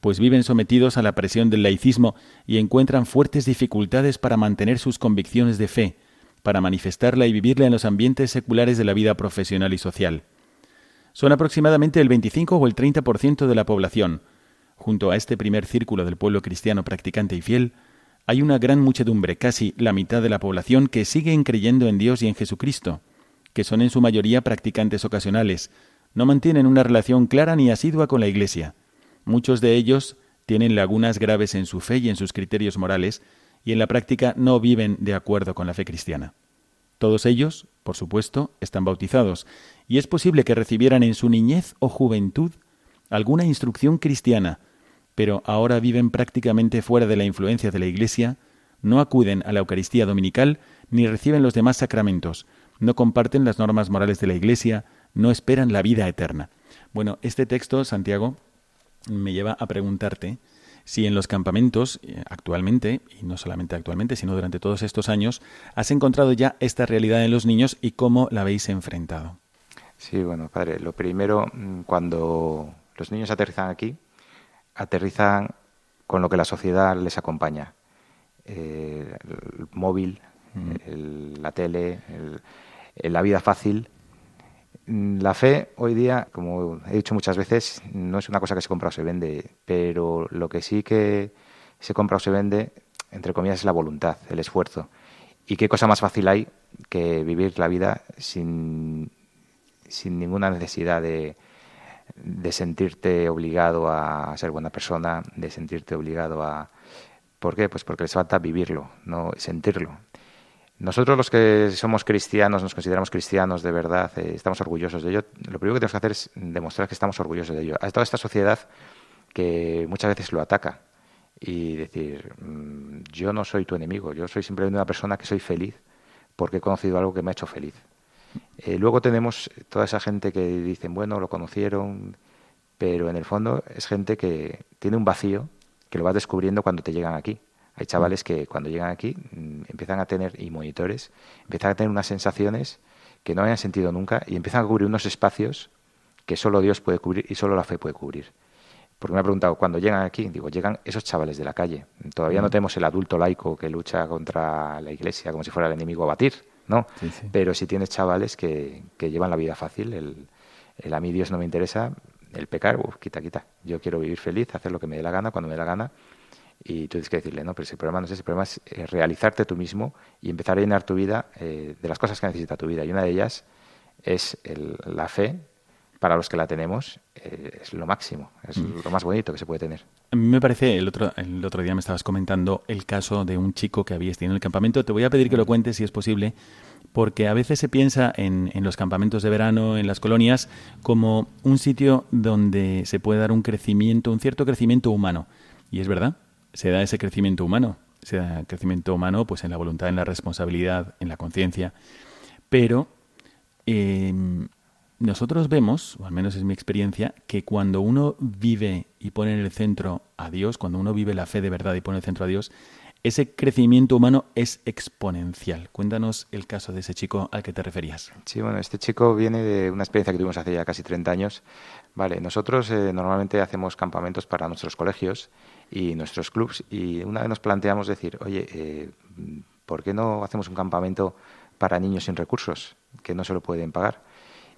pues viven sometidos a la presión del laicismo y encuentran fuertes dificultades para mantener sus convicciones de fe, para manifestarla y vivirla en los ambientes seculares de la vida profesional y social. Son aproximadamente el 25 o el 30% de la población. Junto a este primer círculo del pueblo cristiano practicante y fiel, hay una gran muchedumbre, casi la mitad de la población, que siguen creyendo en Dios y en Jesucristo, que son en su mayoría practicantes ocasionales, no mantienen una relación clara ni asidua con la Iglesia, Muchos de ellos tienen lagunas graves en su fe y en sus criterios morales, y en la práctica no viven de acuerdo con la fe cristiana. Todos ellos, por supuesto, están bautizados, y es posible que recibieran en su niñez o juventud alguna instrucción cristiana, pero ahora viven prácticamente fuera de la influencia de la Iglesia, no acuden a la Eucaristía dominical ni reciben los demás sacramentos, no comparten las normas morales de la Iglesia, no esperan la vida eterna. Bueno, este texto, Santiago, me lleva a preguntarte si en los campamentos eh, actualmente, y no solamente actualmente, sino durante todos estos años, has encontrado ya esta realidad en los niños y cómo la habéis enfrentado. Sí, bueno, padre, lo primero, mm, cuando los niños aterrizan aquí, aterrizan con lo que la sociedad les acompaña. Eh, el móvil, la tele, la vida fácil, la fe hoy día, como he dicho muchas veces, no es una cosa que se compra o se vende, pero lo que sí que se compra o se vende, entre comillas, es la voluntad, el esfuerzo. ¿Y qué cosa más fácil hay que vivir la vida sin, sin ninguna necesidad de, de sentirte obligado a ser buena persona, de sentirte obligado a... ¿Por qué? Pues porque les falta vivirlo, no sentirlo. Nosotros los que somos cristianos, nos consideramos cristianos de verdad, eh, estamos orgullosos de ello. Lo primero que tenemos que hacer es demostrar que estamos orgullosos de ello. A toda esta sociedad que muchas veces lo ataca y decir, mm, yo no soy tu enemigo, yo soy simplemente una persona que soy feliz porque he conocido algo que me ha hecho feliz. Eh, luego tenemos toda esa gente que dicen, bueno, lo conocieron, pero en el fondo es gente que tiene un vacío que lo vas descubriendo cuando te llegan aquí. Hay chavales que cuando llegan aquí mm, empiezan a tener, y monitores, empiezan a tener unas sensaciones que no habían sentido nunca y empiezan a cubrir unos espacios que solo Dios puede cubrir y solo la fe puede cubrir. Porque me ha preguntado, cuando llegan aquí, digo, llegan esos chavales de la calle. Todavía no tenemos el adulto laico que lucha contra la iglesia como si fuera el enemigo a batir, ¿no? Pero si tienes chavales que, que, llevan la vida fácil, el, el, a mí Dios no me interesa, el pecar, uf, quita, quita. Yo quiero vivir feliz, hacer lo que me dé la gana, cuando me dé la gana. Y tú tienes que decirle, no, pero si el problema no es ese, el problema es eh, realizarte tú mismo y empezar a llenar tu vida eh, de las cosas que necesita tu vida. Y una de ellas es el, la fe, para los que la tenemos, eh, es lo máximo, es mm. lo más bonito que se puede tener. A mí me parece, el otro, el otro día me estabas comentando el caso de un chico que había estado en el campamento. Te voy a pedir que lo cuentes si es posible, porque a veces se piensa en, en, los campamentos de verano, en las colonias, como un sitio donde se puede dar un crecimiento, un cierto crecimiento humano. Y es verdad, se da ese crecimiento humano, se da crecimiento humano pues en la voluntad, en la responsabilidad, en la conciencia. Pero eh, nosotros vemos, o al menos es mi experiencia, que cuando uno vive y pone en el centro a Dios, cuando uno vive la fe de verdad y pone en el centro a Dios, ese crecimiento humano es exponencial. Cuéntanos el caso de ese chico al que te referías. Sí, bueno, este chico viene de una experiencia que tuvimos hace ya casi 30 años. Vale, nosotros eh, normalmente hacemos campamentos para nuestros colegios y nuestros clubs y una vez nos planteamos decir, oye, eh, ¿por qué no hacemos un campamento para niños sin recursos que no se lo pueden pagar?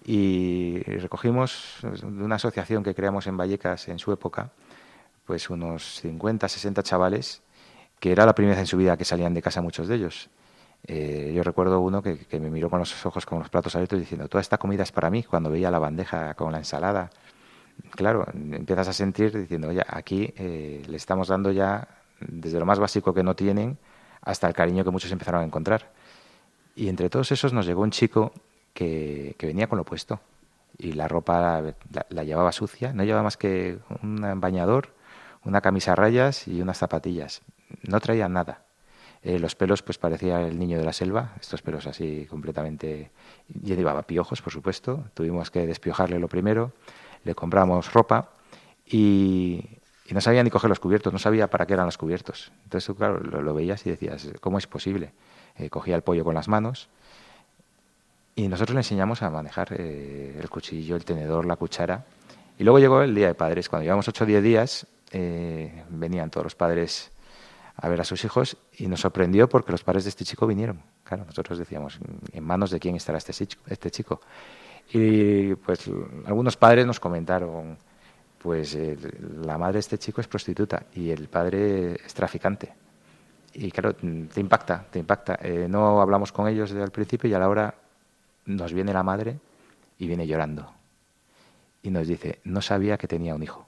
Y recogimos de una asociación que creamos en Vallecas en su época, pues unos 50, 60 chavales, que era la primera vez en su vida que salían de casa muchos de ellos. Eh, yo recuerdo uno que, que, me miró con los ojos con los platos abiertos diciendo, toda esta comida es para mí, cuando veía la bandeja con la ensalada. Claro, empiezas a sentir diciendo, oye, aquí eh, le estamos dando ya desde lo más básico que no tienen hasta el cariño que muchos empezaron a encontrar. Y entre todos esos nos llegó un chico que, venía con lo puesto y la ropa la, llevaba sucia, no llevaba más que un bañador, una camisa a rayas y unas zapatillas. No traía nada. Eh, los pelos, pues parecía el niño de la selva, estos pelos así completamente. Y llevaba piojos, por supuesto. Tuvimos que despiojarle lo primero. Le compramos ropa y, no sabía ni coger los cubiertos, no sabía para qué eran los cubiertos. Entonces, claro, lo, veías y decías, ¿cómo es posible? Eh, cogía el pollo con las manos, y nosotros le enseñamos a manejar eh, el cuchillo, el tenedor, la cuchara. Y luego llegó el Día de Padres. Cuando llevamos 8 o 10 días, eh, venían todos los padres a ver a sus hijos y nos sorprendió porque los padres de este chico vinieron. Claro, nosotros decíamos, ¿en manos de quién estará este chico? Este chico? Y pues algunos padres nos comentaron, pues la madre de este chico es prostituta y el padre es traficante. Y claro, te impacta, te impacta. Eh, no hablamos con ellos desde el principio y a la hora nos viene la madre y viene llorando. Y nos dice, no sabía que tenía un hijo.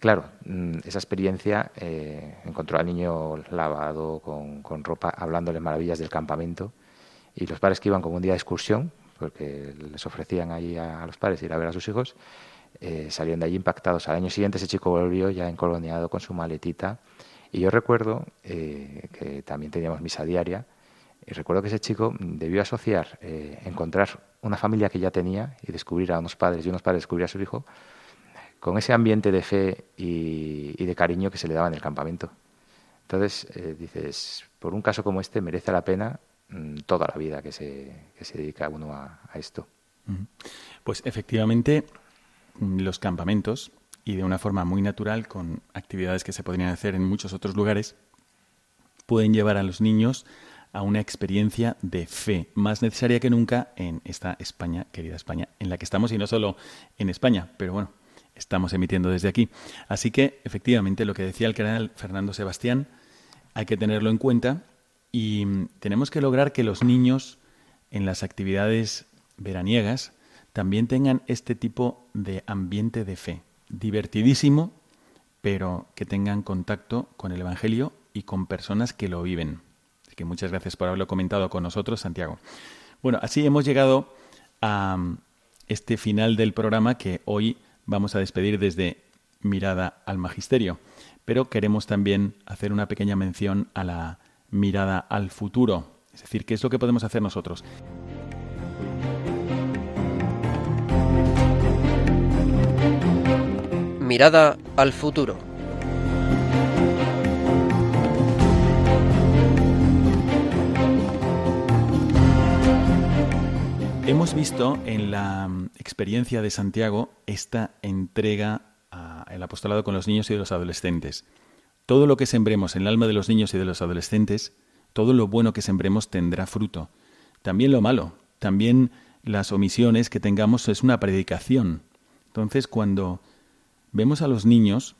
Claro, mm, esa experiencia eh, encontró al niño lavado, con, ropa, hablándole maravillas del campamento. Y los padres que iban como un día de excursión, porque les ofrecían ahí a, los padres ir a ver a sus hijos, eh, salieron de allí impactados. Al año siguiente ese chico volvió ya encoloniado con su maletita. Y yo recuerdo eh, que también teníamos misa diaria y recuerdo que ese chico debió asociar eh, encontrar una familia que ya tenía y descubrir a unos padres y unos padres descubrir a su hijo con ese ambiente de fe y, de cariño que se le daba en el campamento. Entonces, eh, dices, por un caso como este merece la pena mm, toda la vida que se, que se dedica uno a, a esto. Pues efectivamente, mm, los campamentos, y de una forma muy natural, con actividades que se podrían hacer en muchos otros lugares, pueden llevar a los niños a una experiencia de fe más necesaria que nunca en esta España, querida España, en la que estamos y no solo en España, pero bueno, estamos emitiendo desde aquí. Así que, efectivamente, lo que decía el canal Fernando Sebastián, hay que tenerlo en cuenta y tenemos que lograr que los niños en las actividades veraniegas también tengan este tipo de ambiente de fe, divertidísimo, pero que tengan contacto con el Evangelio y con personas que lo viven que muchas gracias por haberlo comentado con nosotros, Santiago. Bueno, así hemos llegado a este final del programa que hoy vamos a despedir desde Mirada al Magisterio. Pero queremos también hacer una pequeña mención a la mirada al futuro. Es decir, ¿qué es lo que podemos hacer nosotros? Mirada al futuro. Hemos visto en la mm, experiencia de Santiago esta entrega al apostolado con los niños y los adolescentes. Todo lo que sembremos en el alma de los niños y de los adolescentes, todo lo bueno que sembremos tendrá fruto. También lo malo, también las omisiones que tengamos es una predicación. Entonces, cuando vemos a los niños,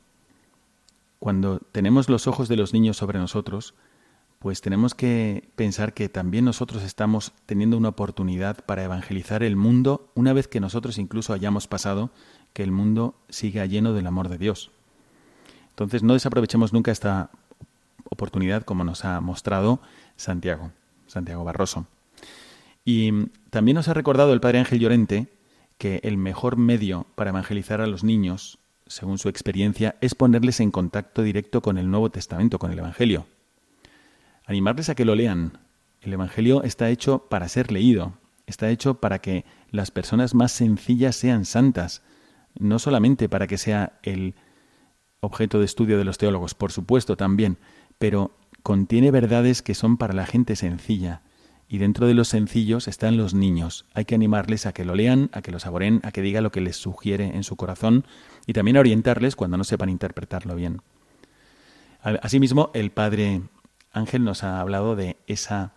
cuando tenemos los ojos de los niños sobre nosotros, pues tenemos que pensar que también nosotros estamos teniendo una oportunidad para evangelizar el mundo una vez que nosotros incluso hayamos pasado que el mundo siga lleno del amor de Dios. Entonces no desaprovechemos nunca esta oportunidad como nos ha mostrado Santiago, Santiago Barroso. Y también nos ha recordado el Padre Ángel Llorente que el mejor medio para evangelizar a los niños según su experiencia, es ponerles en contacto directo con el Nuevo Testamento, con el Evangelio. Animarles a que lo lean. El Evangelio está hecho para ser leído, está hecho para que las personas más sencillas sean santas, no solamente para que sea el objeto de estudio de los teólogos, por supuesto también, pero contiene verdades que son para la gente sencilla, y dentro de los sencillos están los niños. Hay que animarles a que lo lean, a que lo saboren, a que diga lo que les sugiere en su corazón y también a orientarles cuando no sepan interpretarlo bien. Asimismo, el padre Ángel nos ha hablado de esa,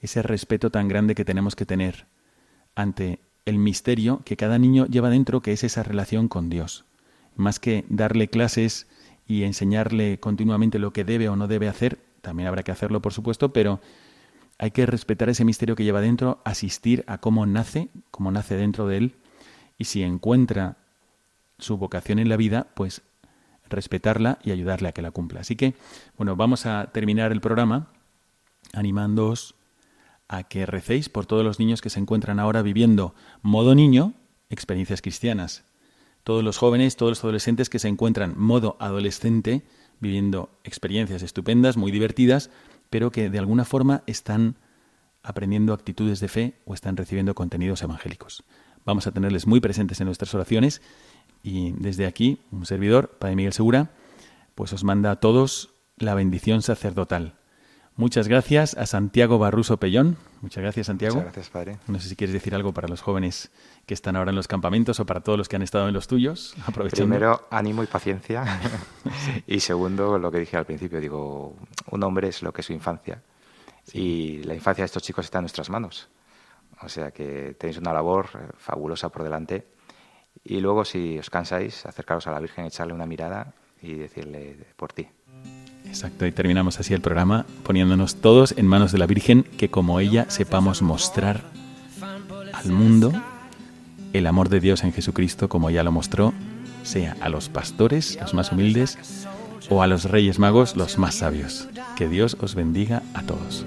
ese respeto tan grande que tenemos que tener ante el misterio que cada niño lleva dentro, que es esa relación con Dios. Más que darle clases y enseñarle continuamente lo que debe o no debe hacer, también habrá que hacerlo, por supuesto, pero hay que respetar ese misterio que lleva dentro, asistir a cómo nace, cómo nace dentro de él, y si encuentra su vocación en la vida, pues respetarla y ayudarle a que la cumpla. Así que, bueno, vamos a terminar el programa animándoos a que recéis por todos los niños que se encuentran ahora viviendo modo niño, experiencias cristianas. Todos los jóvenes, todos los adolescentes que se encuentran modo adolescente, viviendo experiencias estupendas, muy divertidas, pero que de alguna forma están aprendiendo actitudes de fe o están recibiendo contenidos evangélicos. Vamos a tenerles muy presentes en nuestras oraciones y desde aquí, un servidor, Padre Miguel Segura, pues os manda a todos la bendición sacerdotal. Muchas gracias a Santiago Barruso Pellón. Muchas gracias, Santiago. Muchas gracias, Padre. No sé si quieres decir algo para los jóvenes que están ahora en los campamentos o para todos los que han estado en los tuyos. Aprovechando. Primero, ánimo y paciencia. y segundo, lo que dije al principio, digo, un hombre es lo que es su infancia. Y la infancia de estos chicos está en nuestras manos. O sea que tenéis una labor eh, fabulosa por delante. Y luego, si os cansáis, acercaros a la Virgen, echarle una mirada y decirle por ti. Exacto, y terminamos así el programa poniéndonos todos en manos de la Virgen, que como ella sepamos mostrar al mundo el amor de Dios en Jesucristo como ella lo mostró, sea a los pastores, los más humildes, o a los reyes magos, los más sabios. Que Dios os bendiga a todos.